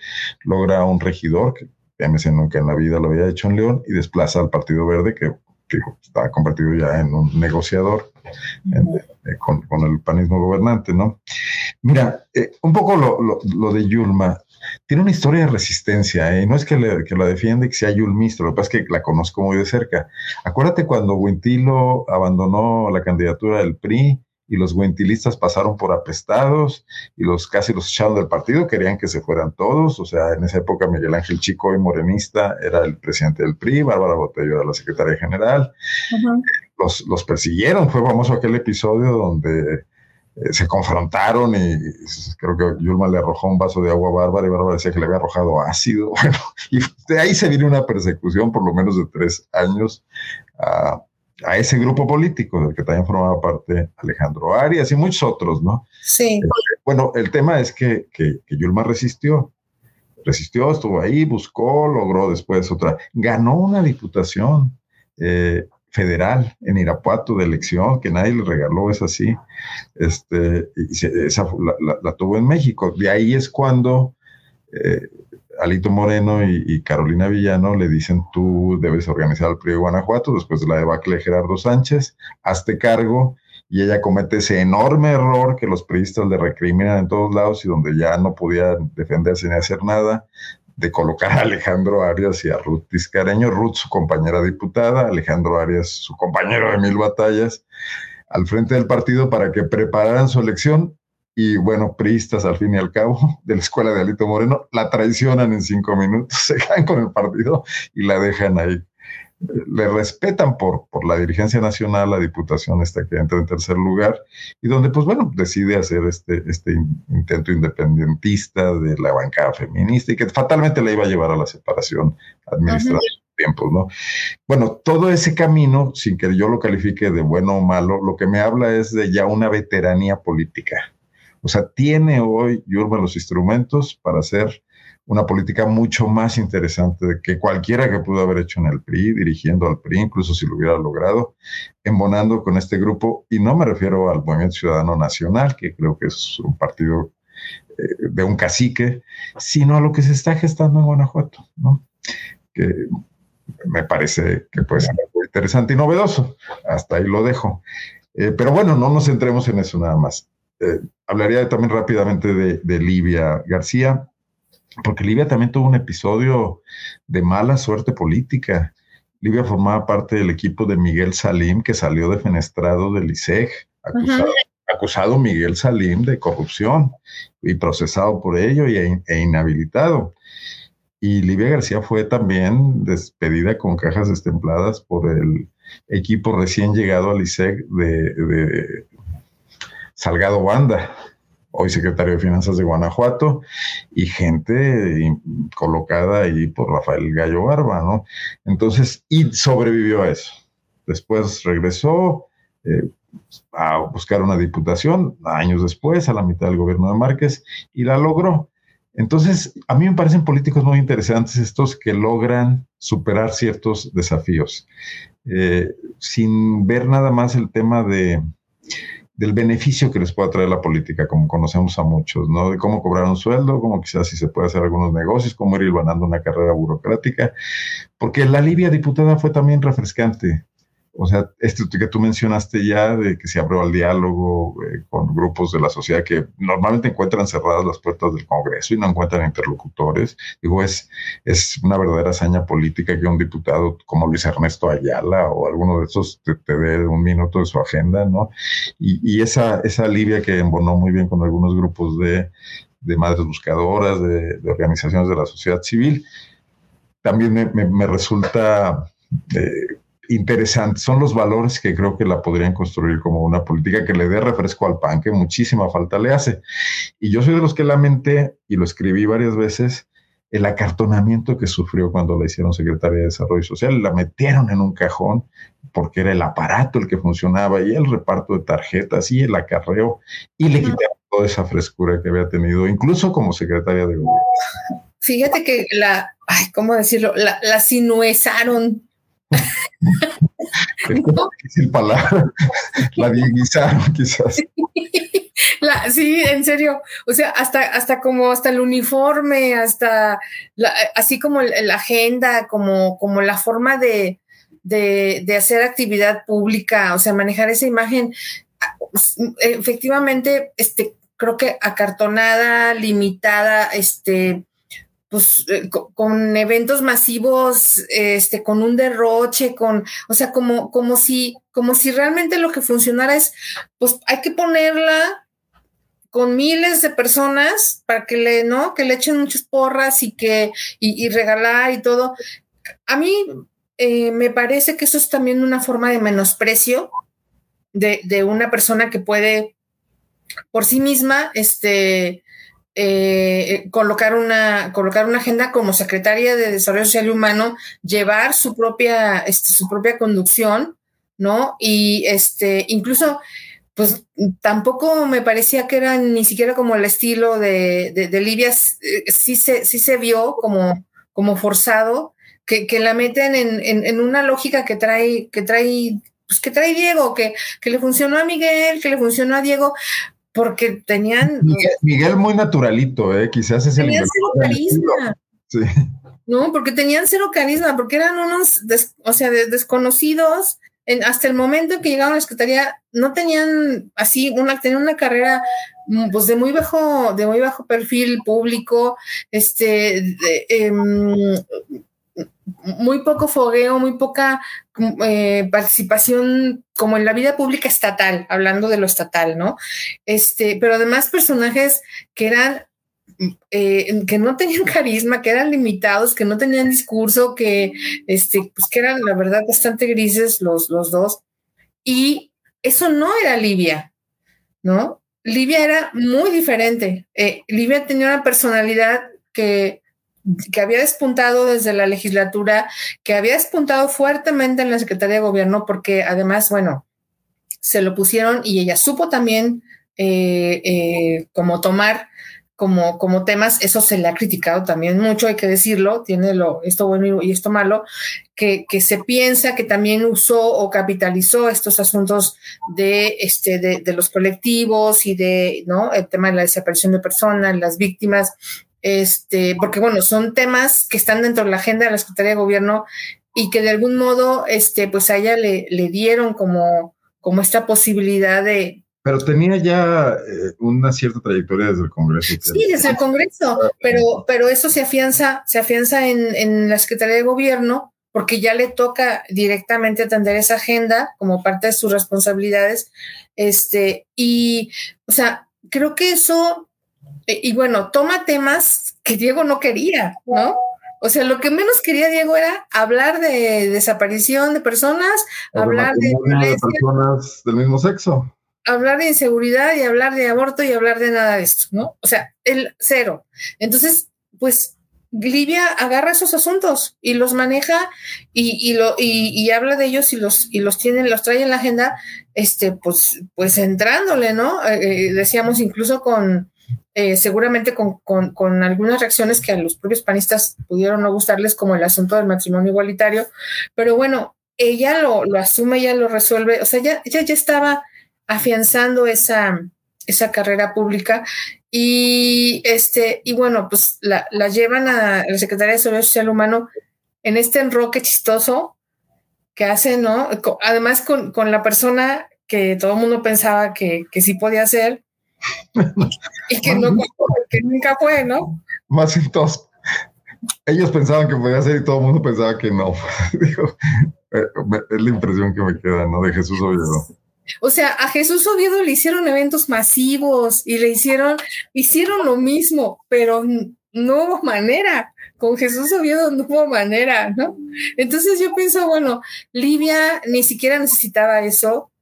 logra un regidor que MC nunca en la vida lo había hecho en León y desplaza al Partido Verde que que está convertido ya en un negociador eh, con, el panismo gobernante, ¿no? Mira, eh, un poco lo, de Yulma, tiene una historia de resistencia, ¿eh? no es que, que la defiende que sea yulmista, lo que pasa es que la conozco muy de cerca. Acuérdate cuando Huintilo abandonó la candidatura del PRI y los guentilistas pasaron por apestados y los casi los echaron del partido, querían que se fueran todos, o sea, en esa época Miguel Ángel Chico y Morenista era el presidente del PRI, Bárbara Botello era la secretaria general, los, los persiguieron, fue famoso aquel episodio donde eh, se confrontaron y creo que Yulma le arrojó un vaso de agua a Bárbara y Bárbara decía que le había arrojado ácido. Bueno, y de ahí se viene una persecución por lo menos de tres años a, a ese grupo político del que también formaba parte Alejandro Arias y muchos otros, ¿no? Sí. Eh, bueno, el tema es que, que, que Yulma resistió, resistió, estuvo ahí, buscó, logró después otra, ganó una diputación. Eh, federal en Irapuato de elección, que nadie le regaló, es así, este, y esa la, tuvo en México. De ahí es cuando eh, Alito Moreno y, Carolina Villano le dicen, tú debes organizar el PRI de Guanajuato, después de la debacle de Gerardo Sánchez, hazte cargo, y ella comete ese enorme error que los priistas le recriminan en todos lados y donde ya no podía defenderse ni hacer nada, de colocar a Alejandro Arias y a Ruth Tiscareño, Ruth su compañera diputada, Alejandro Arias su compañero de mil batallas, al frente del partido para que prepararan su elección y bueno, priistas al fin y al cabo de la escuela de Alito Moreno, la traicionan en cinco minutos, se caen con el partido y la dejan ahí le respetan por, por la dirigencia nacional, la diputación esta que entra en tercer lugar, y donde, pues bueno, decide hacer este, este intento independentista de la bancada feminista y que fatalmente le iba a llevar a la separación administrativa. Tiempos, ¿no? Bueno, todo ese camino, sin que yo lo califique de bueno o malo, lo que me habla es de ya una veteranía política. O sea, tiene hoy Yurma los instrumentos para hacer una política mucho más interesante que cualquiera que pudo haber hecho en el PRI, dirigiendo al PRI, incluso si lo hubiera logrado, embonando con este grupo. Y no me refiero al Movimiento Ciudadano Nacional, que creo que es un partido eh, de un cacique, sino a lo que se está gestando en Guanajuato, ¿no? que me parece que puede ser muy interesante y novedoso. Hasta ahí lo dejo. Eh, pero bueno, no nos centremos en eso nada más. Eh, hablaría también rápidamente de, de Livia García porque Libia también tuvo un episodio de mala suerte política. Libia formaba parte del equipo de Miguel Salim, que salió defenestrado del ISEG, acusado, Miguel Salim de corrupción y procesado por ello e, inhabilitado. Y Livia García fue también despedida con cajas destempladas por el equipo recién llegado al ISEG de, de Salgado Banda hoy secretario de Finanzas de Guanajuato, y gente colocada ahí por Rafael Gallo Barba, ¿no? Entonces, y sobrevivió a eso. Después regresó eh, a buscar una diputación, años después, a la mitad del gobierno de Márquez, y la logró. Entonces, a mí me parecen políticos muy interesantes estos que logran superar ciertos desafíos, eh, sin ver nada más el tema de del beneficio que les puede traer la política, como conocemos a muchos, ¿no? De cómo cobrar un sueldo, cómo quizás si se puede hacer algunos negocios, cómo ir ganando una carrera burocrática, porque la Libia diputada fue también refrescante. O sea, esto que tú mencionaste ya, de que se abrió al diálogo eh, con grupos de la sociedad que normalmente encuentran cerradas las puertas del Congreso y no encuentran interlocutores. Digo, es, es una verdadera hazaña política que un diputado como Luis Ernesto Ayala o alguno de esos te, dé un minuto de su agenda, ¿no? Y, esa, esa alivia que embonó muy bien con algunos grupos de, madres buscadoras, de, organizaciones de la sociedad civil, también me, resulta... Eh, interesante. Son los valores que creo que la podrían construir como una política que le dé refresco al pan, que muchísima falta le hace. Y yo soy de los que lamenté, y lo escribí varias veces, el acartonamiento que sufrió cuando la hicieron secretaria de Desarrollo Social. La metieron en un cajón porque era el aparato el que funcionaba y el reparto de tarjetas y el acarreo y le quitaron toda esa frescura que había tenido, incluso como secretaria de gobierno. Fíjate que la, ay, ¿cómo decirlo? La, la sinuezaron difícil palabra. La dieguizaron, quizás. sí, en serio. O sea, hasta, hasta como hasta el uniforme, hasta así como la agenda, como, como la forma de, de, hacer actividad pública, o sea, manejar esa imagen. Efectivamente, este, creo que acartonada, limitada, este, pues eh, con, eventos masivos, este, con un derroche, con, o sea, como, como si, como si realmente lo que funcionara es, pues hay que ponerla con miles de personas para que le, ¿no? Que le echen muchas porras y que, y, regalar y todo. A mí eh, me parece que eso es también una forma de menosprecio de, de una persona que puede por sí misma, este, eh, colocar, una, colocar una agenda como secretaria de Desarrollo Social y Humano, llevar su propia, este, su propia conducción, ¿no? Y este, incluso, pues tampoco me parecía que era ni siquiera como el estilo de, de, eh, sí se, sí se vio como, como forzado, que, que la meten en, en, en, una lógica que trae, que trae, pues que trae Diego, que, que le funcionó a Miguel, que le funcionó a Diego, porque tenían... Miguel, muy naturalito, ¿eh? quizás es tenían cero carisma. Sí. No, porque tenían cero carisma, porque eran unos, o sea, desconocidos. En, hasta el momento que llegaron a la secretaría, no tenían así una, tenían una carrera mm, pues de muy bajo, de muy bajo perfil público, este, de, em, muy poco fogueo, muy poca eh, participación como en la vida pública estatal, hablando de lo estatal, ¿no? Este, pero además personajes que eran eh, que no tenían carisma, que eran limitados, que no tenían discurso, que este, pues que eran la verdad bastante grises los, los dos. Y eso no era Libia, ¿no? Libia era muy diferente. Eh, Libia tenía una personalidad que que había despuntado desde la legislatura, que había despuntado fuertemente en la Secretaría de Gobierno, porque además, bueno, se lo pusieron y ella supo también eh, eh, como tomar como, como temas, eso se le ha criticado también mucho, hay que decirlo, tiene lo, esto bueno y esto malo, que, que se piensa que también usó o capitalizó estos asuntos de, este, de, de los colectivos y de, ¿no? El tema de la desaparición de personas, las víctimas, este, porque bueno, son temas que están dentro de la agenda de la Secretaría de Gobierno y que de algún modo, este, pues a ella le, le dieron como, como esta posibilidad de... Pero tenía ya eh, una cierta trayectoria desde el Congreso. Sí, desde el Congreso, pero, pero eso se afianza, se afianza en, en la Secretaría de Gobierno porque ya le toca directamente atender esa agenda como parte de sus responsabilidades. Este, y, o sea, creo que eso eh, y bueno, toma temas que Diego no quería, ¿no? O sea, lo que menos quería Diego era hablar de desaparición de personas, hablar de, personas del mismo sexo. Hablar de inseguridad y hablar de aborto y hablar de nada de esto, ¿no? O sea, el cero. Entonces, pues Livia agarra esos asuntos y los maneja y, lo, y, habla de ellos y los, y los tiene, los trae en la agenda, este, pues, pues entrándole, ¿no? Eh, eh, decíamos incluso con, eh, seguramente con, algunas reacciones que a los propios panistas pudieron no gustarles, como el asunto del matrimonio igualitario, pero bueno, ella lo, asume, ella lo resuelve, o sea, ella, ya estaba afianzando esa, esa carrera pública y este, y bueno, pues la, llevan a la Secretaría de Seguridad Social Humano en este enroque chistoso que hace, ¿no? Además con, la persona que todo el mundo pensaba que, que sí podía ser, y que, no, que nunca fue, ¿no? Más entonces, ellos pensaban que podía ser y todo el mundo pensaba que no. Eh, es la impresión que me queda, ¿no? De Jesús Oviedo. O sea, a Jesús Oviedo le hicieron eventos masivos y le hicieron, hicieron lo mismo, pero no hubo manera. Con Jesús Oviedo no hubo manera, ¿no? Entonces yo pienso, bueno, Livia ni siquiera necesitaba eso.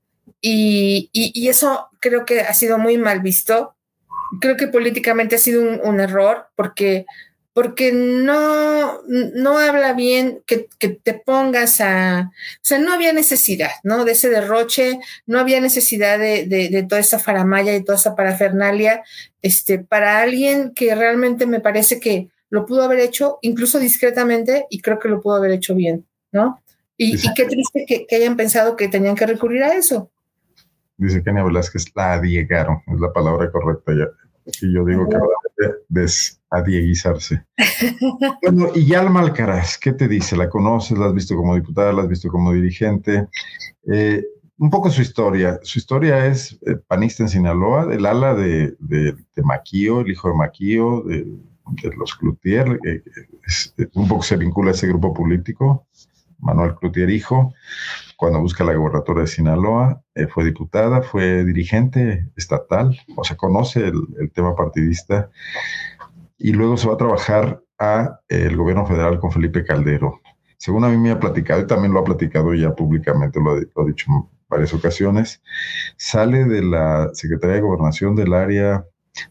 Y, eso creo que ha sido muy mal visto. Creo que políticamente ha sido un, error porque, porque no, no habla bien que, que, te pongas a... O sea, no había necesidad, ¿no? De ese derroche, no había necesidad de, de, de toda esa faramaya y toda esa parafernalia. Este, para alguien que realmente me parece que lo pudo haber hecho incluso discretamente y creo que lo pudo haber hecho bien, ¿no? Y, y qué triste que, que, hayan pensado que tenían que recurrir a eso. Dice Kenia Velázquez, la adiegaron, es la palabra correcta ya. Y yo digo que va desadieguizarse. bueno, y Yalma Alcaraz, ¿qué te dice? ¿La conoces? ¿La has visto como diputada? ¿La has visto como dirigente? Eh, un poco su historia. Su historia es eh, panista en Sinaloa, del ala de, de, Maquío, el hijo de Maquío, de de los Cloutier, eh, un poco se vincula a ese grupo político, Manuel Cloutier hijo, cuando busca la gobernatura de Sinaloa, eh, fue diputada, fue dirigente estatal, o sea, conoce el, tema partidista, y luego se va a trabajar a el gobierno federal con Felipe Caldero. Según a mí me ha platicado, y también lo ha platicado ya públicamente, lo, lo ha dicho en varias ocasiones, sale de la Secretaría de Gobernación del área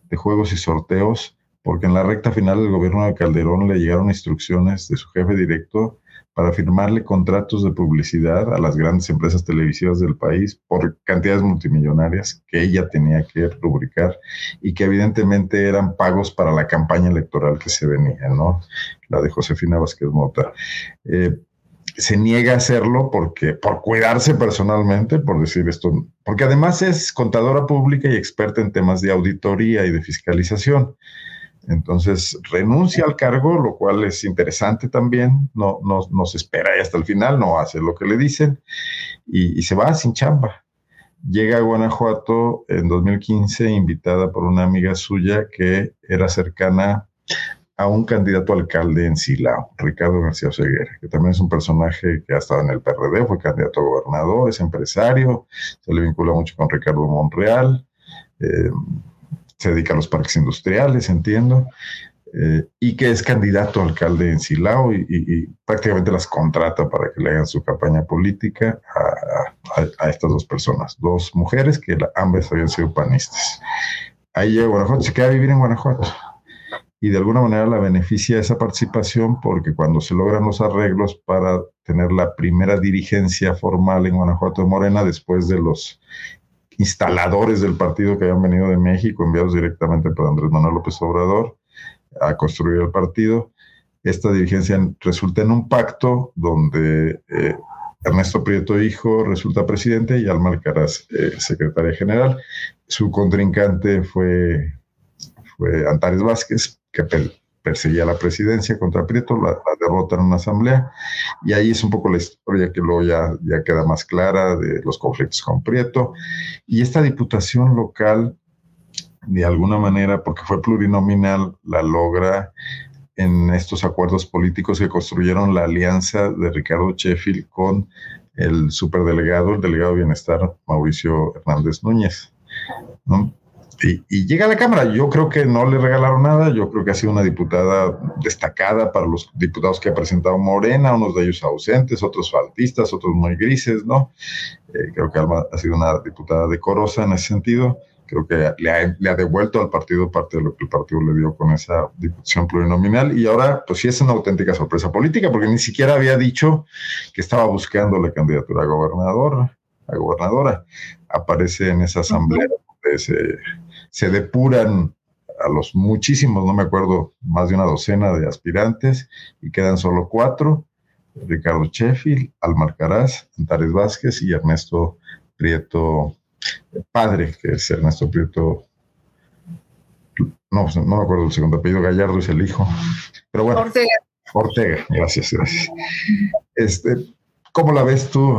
de juegos y sorteos, porque en la recta final del gobierno de Calderón le llegaron instrucciones de su jefe directo para firmarle contratos de publicidad a las grandes empresas televisivas del país por cantidades multimillonarias que ella tenía que rubricar y que evidentemente eran pagos para la campaña electoral que se venía, ¿no? La de Josefina Vázquez Mota. Eh, se niega a hacerlo porque por cuidarse personalmente, por decir esto, porque además es contadora pública y experta en temas de auditoría y de fiscalización. Entonces renuncia al cargo, lo cual es interesante también, no, no, se espera hasta el final, no hace lo que le dicen y, se va sin chamba. Llega a Guanajuato en 2015 invitada por una amiga suya que era cercana a un candidato alcalde en Silao, Ricardo García Oseguera, que también es un personaje que ha estado en el PRD, fue candidato a gobernador, es empresario, se le vincula mucho con Ricardo Monreal, eh, se dedica a los parques industriales, entiendo, eh, y que es candidato a alcalde en Silao y, prácticamente las contrata para que le hagan su campaña política a, a estas dos personas, dos mujeres que ambas habían sido panistas. Ahí llega a Guanajuato, se queda a vivir en Guanajuato y de alguna manera la beneficia esa participación porque cuando se logran los arreglos para tener la primera dirigencia formal en Guanajuato de Morena después de los instaladores del partido que habían venido de México, enviados directamente por Andrés Manuel López Obrador a construir el partido, esta dirigencia resulta en un pacto donde eh, Ernesto Prieto Hijo resulta presidente y Alma Alcaraz eh, secretaria general. Su contrincante fue, fue Antares Vázquez, que perseguía la presidencia contra Prieto, la, derrota en una asamblea, y ahí es un poco la historia que luego ya, ya queda más clara de los conflictos con Prieto. Y esta diputación local, de alguna manera, porque fue plurinominal, la logra en estos acuerdos políticos que construyeron la alianza de Ricardo Sheffield con el superdelegado, el delegado de bienestar, Mauricio Hernández Núñez. ¿no? Y, llega a la Cámara. Yo creo que no le regalaron nada. Yo creo que ha sido una diputada destacada para los diputados que ha presentado Morena, unos de ellos ausentes, otros faltistas, otros muy grises, ¿no? Eh, creo que Alma ha sido una diputada decorosa en ese sentido. Creo que le ha, devuelto al partido parte de lo que el partido le dio con esa diputación plurinominal. Y ahora, pues sí es una auténtica sorpresa política, porque ni siquiera había dicho que estaba buscando la candidatura a gobernador, a gobernadora. Aparece en esa asamblea de ese se depuran a los muchísimos, no me acuerdo, más de una docena de aspirantes y quedan solo cuatro, Ricardo Sheffield, Almar Caraz, Antares Vázquez y Ernesto Prieto padre, que es Ernesto Prieto, no, no me acuerdo el segundo apellido, Gallardo es el hijo, pero bueno. Ortega. Ortega, gracias, gracias. Este, ¿Cómo la ves tú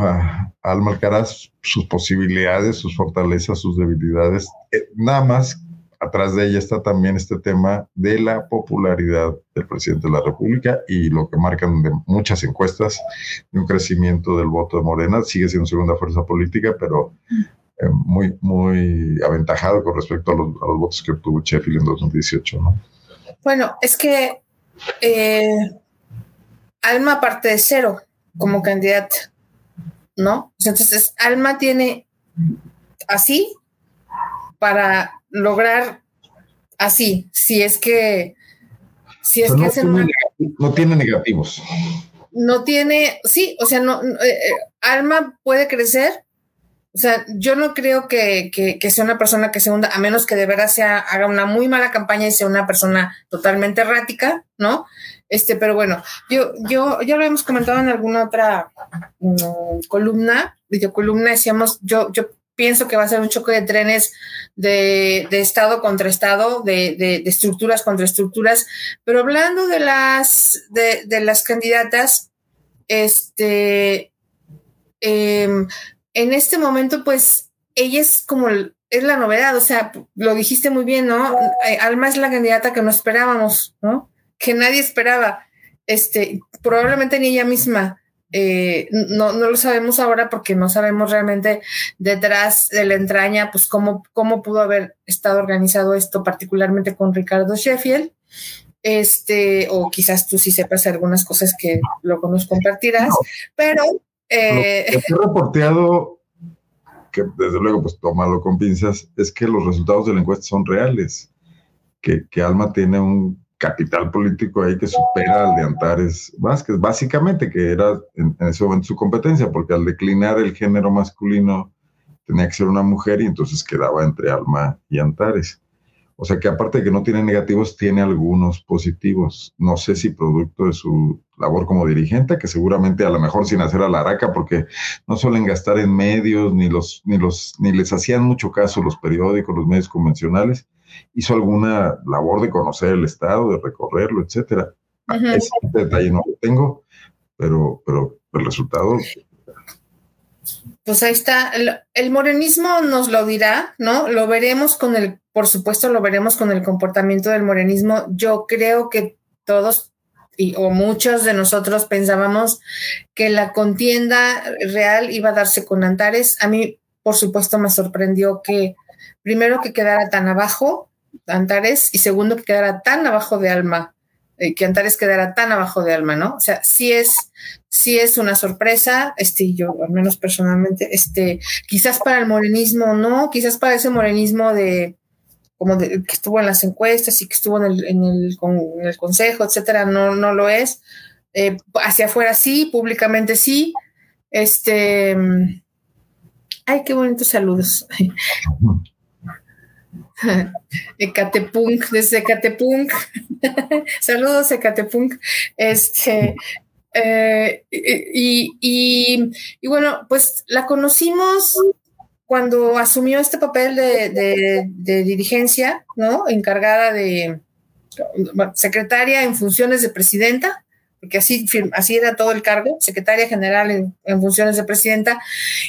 Alma Alcaraz, sus posibilidades, sus fortalezas, sus debilidades? Eh, nada más, atrás de ella está también este tema de la popularidad del presidente de la República y lo que marcan de muchas encuestas de un crecimiento del voto de Morena. Sigue siendo segunda fuerza política, pero eh, muy, muy aventajado con respecto a los, votos que obtuvo Sheffield en 2018, ¿no? Bueno, es que eh, Alma parte de cero como candidata, ¿no? Entonces, Alma tiene así para lograr así, si es que, si es que no, no tiene negativos. No tiene, sí, o sea, no, eh, eh, Alma puede crecer, o sea, yo no creo que, que, sea una persona que se hunda, a menos que de verdad sea, haga una muy mala campaña y sea una persona totalmente errática, ¿no? Este, pero bueno, yo, yo, ya lo hemos comentado en alguna otra mm, columna, videocolumna, decíamos, yo, yo pienso que va a ser un choque de trenes de, de Estado contra Estado, de, de, estructuras contra estructuras, pero hablando de las, de, de las candidatas, este, eh, en este momento, pues ella es como es la novedad, o sea, lo dijiste muy bien, ¿no? Eh, Alma es la candidata que no esperábamos, ¿no? Que nadie esperaba. Este, probablemente ni ella misma. Eh, no, no lo sabemos ahora porque no sabemos realmente detrás de la entraña, pues cómo, cómo pudo haber estado organizado esto, particularmente con Ricardo Sheffield. Este, o quizás tú sí sepas algunas cosas que luego nos compartirás, pero eh, lo que he reporteado, que desde luego pues tómalo con pinzas, es que los resultados de la encuesta son reales, que, que Alma tiene un capital político ahí que supera al de Antares Vázquez, básicamente que era en, ese momento su competencia, porque al declinar el género masculino tenía que ser una mujer y entonces quedaba entre Alma y Antares. O sea que aparte de que no tiene negativos, tiene algunos positivos. No sé si producto de su labor como dirigente, que seguramente a lo mejor sin hacer a la araca, porque no suelen gastar en medios, ni los, ni los, ni les hacían mucho caso los periódicos, los medios convencionales hizo alguna labor de conocer el Estado, de recorrerlo, etcétera. Ese detalle no lo tengo, pero, pero el resultado. Pues ahí está. El, el, morenismo nos lo dirá, ¿no? Lo veremos con el, por supuesto, lo veremos con el comportamiento del morenismo. Yo creo que todos y, o muchos de nosotros pensábamos que la contienda real iba a darse con Antares. A mí, por supuesto, me sorprendió que primero que quedara tan abajo Antares y segundo que quedara tan abajo de Alma, eh, que Antares quedara tan abajo de Alma, ¿no? O sea, sí es, sí es una sorpresa, este, yo al menos personalmente, este, quizás para el morenismo no, quizás para ese morenismo de como que estuvo en las encuestas y que estuvo en el, en el, en el consejo, etcétera, no, no lo es. Eh, hacia afuera sí, públicamente sí. Este, ay, qué bonitos saludos. Ecatepunk, desde Ecatepunk. Saludos, Ecatepunk. Este, eh, y, y, bueno, pues la conocimos cuando asumió este papel de, dirigencia, ¿no? Encargada de secretaria en funciones de presidenta porque así, así era todo el cargo, secretaria general en, funciones de presidenta,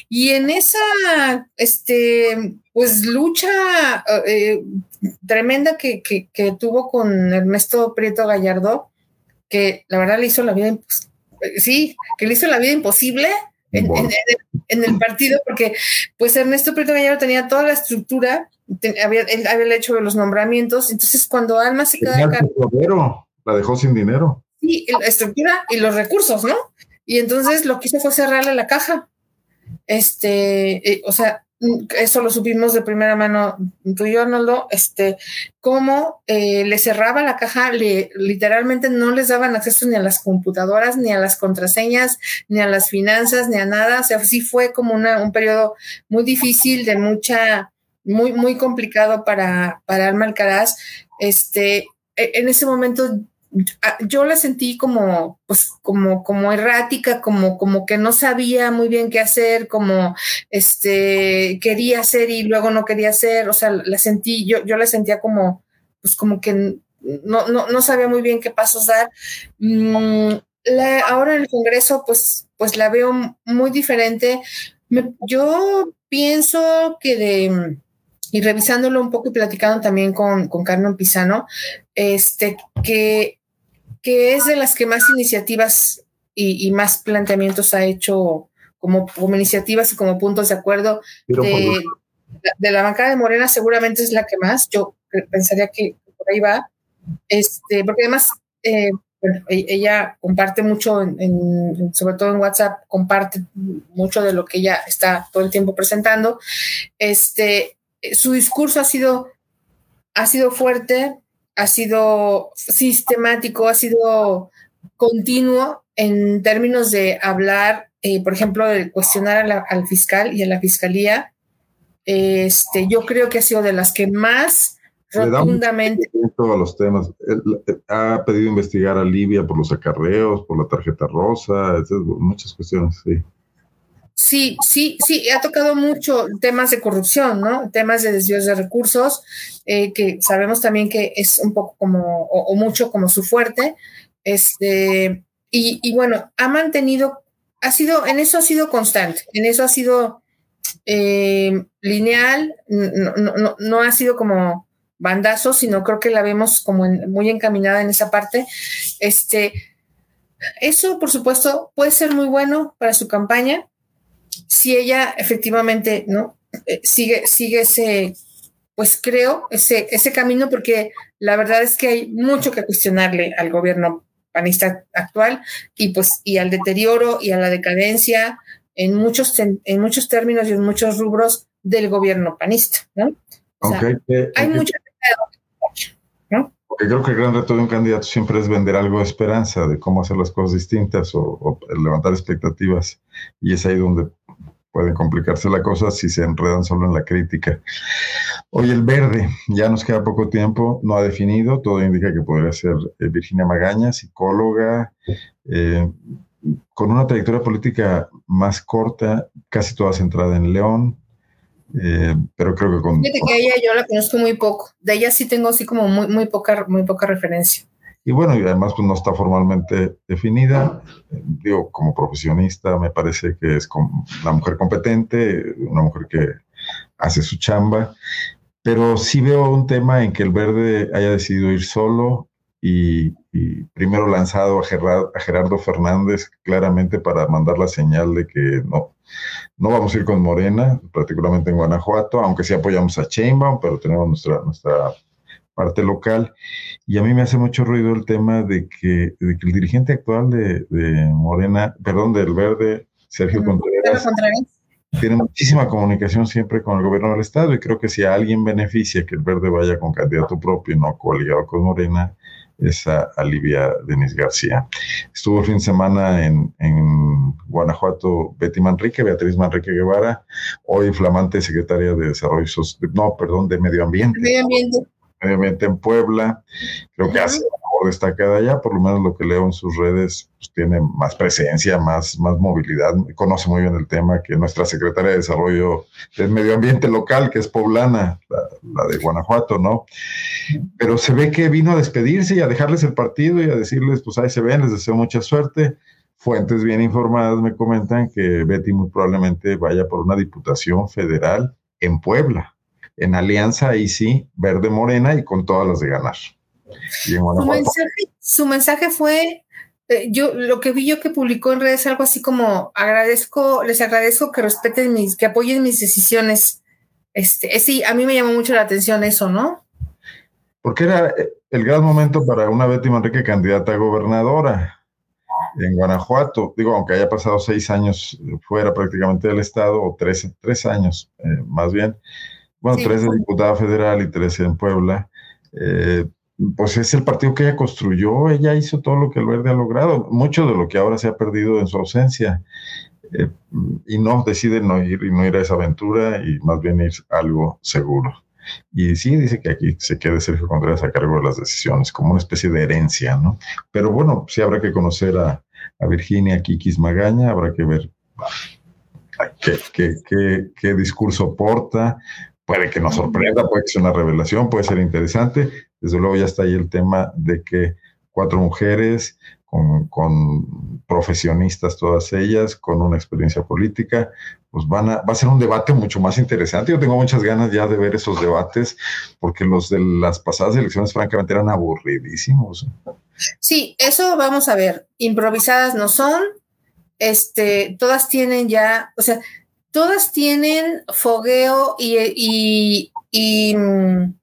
y en esa este, pues, lucha eh, tremenda que, tuvo con Ernesto Prieto Gallardo, que la verdad le hizo la vida, sí, que le hizo la vida imposible en, el partido, porque pues Ernesto Prieto Gallardo tenía toda la estructura, había, él había hecho los nombramientos, entonces cuando Alma se queda... La dejó sin dinero y la estructura y los recursos, ¿no? Y entonces lo que hizo fue cerrarle la caja. Este, eh, o sea, eso lo supimos de primera mano tú y yo, Arnoldo, este, cómo eh, le cerraba la caja, le, literalmente no les daban acceso ni a las computadoras, ni a las contraseñas, ni a las finanzas, ni a nada. O sea, sí fue como una, un periodo muy difícil, de mucha, muy, muy complicado para, para Alma Alcaraz. Este, e, en ese momento yo la sentí como, pues, como, como errática, como, como que no sabía muy bien qué hacer, como, este, quería hacer y luego no quería hacer, o sea, la sentí, yo, yo la sentía como, pues, como que no, no, no sabía muy bien qué pasos dar. Mm, ahora en el Congreso, pues, pues la veo muy diferente. yo pienso que de, y revisándolo un poco y platicando también con, con Carmen Pisano, este, que que es de las que más iniciativas y, más planteamientos ha hecho como, como, iniciativas y como puntos de acuerdo de, la bancada de Morena, seguramente es la que más. Yo pensaría que por ahí va. Este, porque además, eh, e, ella comparte mucho, en, sobre todo en WhatsApp, comparte mucho de lo que ella está todo el tiempo presentando. Este, su discurso ha sido, ha sido fuerte, ha sido sistemático, ha sido continuo en términos de hablar, eh, por ejemplo, de cuestionar al fiscal y a la fiscalía. Este, yo creo que ha sido de las que más rotundamente. Todos los temas. Ha pedido investigar a Libia por los acarreos, por la tarjeta rosa, muchas cuestiones, sí. Sí, sí, sí, ha tocado mucho temas de corrupción, ¿no? Temas de desvíos de recursos, eh, que sabemos también que es un poco como, o, mucho como su fuerte. Este, y, bueno, ha mantenido, ha sido, en eso ha sido constante, en eso ha sido eh, lineal, no, ha sido como bandazo, sino creo que la vemos como muy encaminada en esa parte. Este, eso, por supuesto, puede ser muy bueno para su campaña si ella efectivamente no eh, sigue, sigue ese, pues creo, ese, ese camino, porque la verdad es que hay mucho que cuestionarle al gobierno panista actual y pues y al deterioro y a la decadencia en muchos en muchos términos y en muchos rubros del gobierno panista, ¿no? hay mucho ¿no? Porque creo que el gran reto de un candidato siempre es vender algo de esperanza, de cómo hacer las cosas distintas o, o levantar expectativas. Y es ahí donde puede complicarse la cosa si se enredan solo en la crítica. Hoy el verde, ya nos queda poco tiempo, no ha definido, todo indica que podría ser eh, Virginia Magaña, psicóloga, eh, con una trayectoria política más corta, casi toda centrada en León, eh, pero creo que con... Fíjate que ella yo la conozco muy poco, de ella sí tengo así como muy, muy, poca, muy poca referencia. Y bueno, y además pues no está formalmente definida. Digo, como profesionista me parece que es una mujer competente, una mujer que hace su chamba, pero sí veo un tema en que el verde haya decidido ir solo y, primero lanzado a Gerardo, a Gerardo, Fernández claramente para mandar la señal de que no, no vamos a ir con Morena, particularmente en Guanajuato, aunque sí apoyamos a Chainbaum, pero tenemos nuestra, nuestra parte local. Y a mí me hace mucho ruido el tema de que, el dirigente actual de, Morena, perdón, del Verde, Sergio Contreras, tiene muchísima comunicación siempre con el gobierno del Estado y creo que si a alguien beneficia que el Verde vaya con candidato propio y no coligado con Morena, es a, Livia Denis García. Estuvo el fin de semana en, en, Guanajuato Betty Manrique, Beatriz Manrique Guevara, hoy flamante secretaria de Desarrollo, no, perdón, de Medio Ambiente. Medio Ambiente obviamente en Puebla, creo que hace una labor destacada allá, por lo menos lo que leo en sus redes, pues tiene más presencia, más, más movilidad, conoce muy bien el tema que nuestra secretaria de Desarrollo del Medio Ambiente local, que es poblana, la, de Guanajuato, ¿no? Pero se ve que vino a despedirse y a dejarles el partido y a decirles, pues ahí se ven, les deseo mucha suerte. Fuentes bien informadas me comentan que Betty muy probablemente vaya por una diputación federal en Puebla en alianza ahí sí, verde morena y con todas las de ganar. Su mensaje, fue, eh, yo lo que vi yo que publicó en redes algo así como agradezco, les agradezco que respeten mis, que apoyen mis decisiones. Este, eh, sí, a mí me llamó mucho la atención eso, ¿no? Porque era eh, el gran momento para una Betty Manrique candidata a gobernadora en Guanajuato. Digo, aunque haya pasado seis años fuera prácticamente del estado, o tres, tres años más bien, bueno, tres de diputada federal y tres en Puebla, eh, pues es el partido que ella construyó, ella hizo todo lo que el verde ha logrado, mucho de lo que ahora se ha perdido en su ausencia. Eh, y no, decide no ir y no ir a esa aventura y más bien ir a algo seguro. Y sí, dice que aquí se quede Sergio Contreras a cargo de las decisiones, como una especie de herencia, ¿no? Pero bueno, sí habrá que conocer a, a Virginia Kikis Magaña, habrá que ver qué, qué, qué, qué discurso porta, puede que nos sorprenda, puede que sea una revelación, puede ser interesante. Desde luego ya está ahí el tema de que cuatro mujeres con, profesionistas todas ellas, con una experiencia política, pues van a, va a ser un debate mucho más interesante. Yo tengo muchas ganas ya de ver esos debates, porque los de las pasadas elecciones francamente eran aburridísimos. Sí, eso vamos a ver. Improvisadas no son, este, todas tienen ya, o sea, todas tienen fogueo y, mm,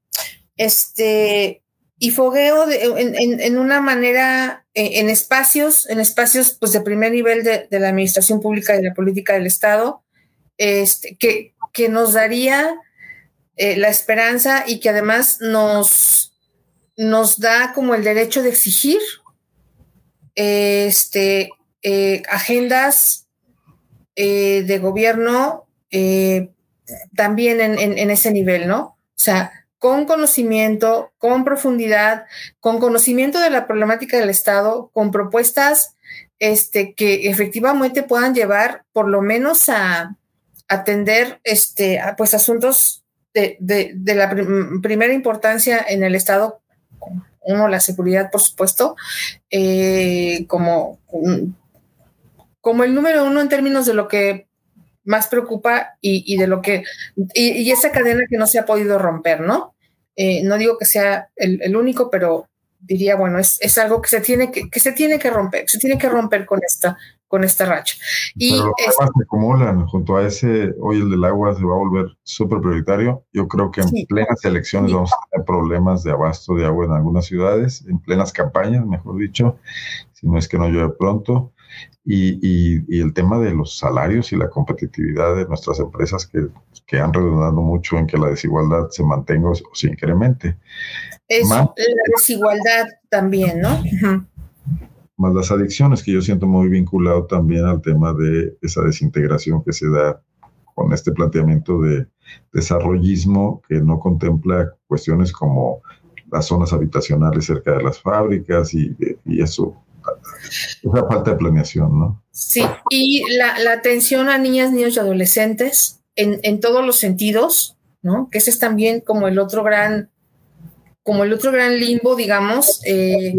este y fogueo en, una manera eh, en, espacios, en espacios pues de primer nivel de, la administración pública y de la política del Estado, este, que, que nos daría eh, la esperanza y que además nos, nos da como el derecho de exigir este, eh, agendas eh, de gobierno eh, también en, ese nivel, ¿no? O sea, con conocimiento, con profundidad, con conocimiento de la problemática del Estado, con propuestas este, que efectivamente puedan llevar por lo menos a atender este, pues asuntos de, la primera importancia en el Estado, uno, la seguridad, por supuesto, eh, como como el número uno en términos de lo que más preocupa y, de lo que, y, esa cadena que no se ha podido romper, ¿no? Eh, no digo que sea el, único, pero diría, bueno, es, es, algo que se tiene que, que se tiene que romper, se tiene que romper con esta, con esta racha. Y Pero los temas se acumulan junto a ese, hoy el del agua se va a volver súper prioritario. Yo creo que en plenas elecciones vamos a tener problemas de abasto de agua en algunas ciudades, en plenas campañas, mejor dicho, si no es que no llueve pronto. Y, y, el tema de los salarios y la competitividad de nuestras empresas que, que han redundado mucho en que la desigualdad se mantenga o, se incremente. Es la desigualdad también, ¿no? más las adicciones, que yo siento muy vinculado también al tema de esa desintegración que se da con este planteamiento de desarrollismo que no contempla cuestiones como las zonas habitacionales cerca de las fábricas y, eso, falta de planeación, ¿no? Sí, y la, atención a niñas, niños y adolescentes en, en, todos los sentidos, ¿no? Que ese es también como el otro gran, como el otro gran limbo, digamos, eh,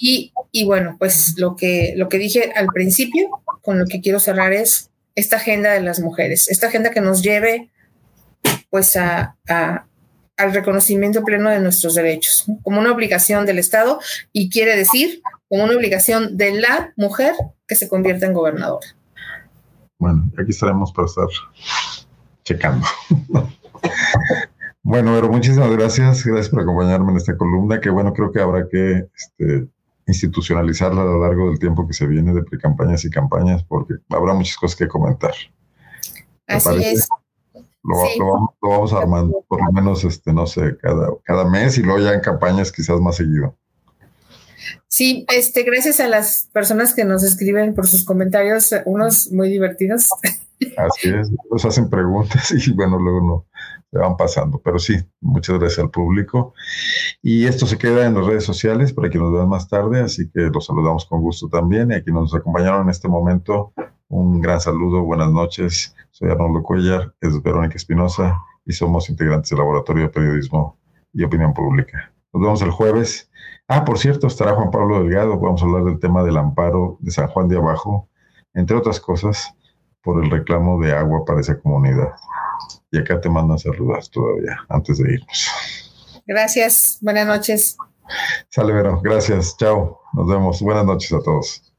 y, bueno, pues lo que, lo que dije al principio, con lo que quiero cerrar es esta agenda de las mujeres, esta agenda que nos lleve pues a, al reconocimiento pleno de nuestros derechos, como una obligación del Estado y quiere decir como una obligación de la mujer que se convierta en gobernadora. Bueno, aquí estaremos para estar checando. bueno, pero muchísimas gracias, gracias por acompañarme en esta columna, que bueno, creo que habrá que este, institucionalizarla a lo largo del tiempo que se viene de pre-campañas y campañas, porque habrá muchas cosas que comentar. Así es. Lo, vamos, armando, por lo menos, este, no sé, cada, cada mes y luego ya en campañas quizás más seguido. Sí, este, gracias a las personas que nos escriben por sus comentarios, unos muy divertidos. Así es, nos hacen preguntas y bueno, luego no, van pasando. Pero sí, muchas gracias al público. Y esto se queda en las redes sociales para que nos vean más tarde, así que los saludamos con gusto también. Y a quienes nos acompañaron en este momento, un gran saludo, buenas noches. Soy Arnoldo Cuellar, es Verónica Espinosa y somos integrantes del Laboratorio de Periodismo y Opinión Pública. Nos vemos el jueves. Ah, por cierto, estará Juan Pablo Delgado. Vamos a hablar del tema del amparo de San Juan de Abajo, entre otras cosas, por el reclamo de agua para esa comunidad. Y acá te mandan saludos todavía, antes de irnos. Gracias, buenas noches. Sale, Vero, gracias, chao, nos vemos, buenas noches a todos.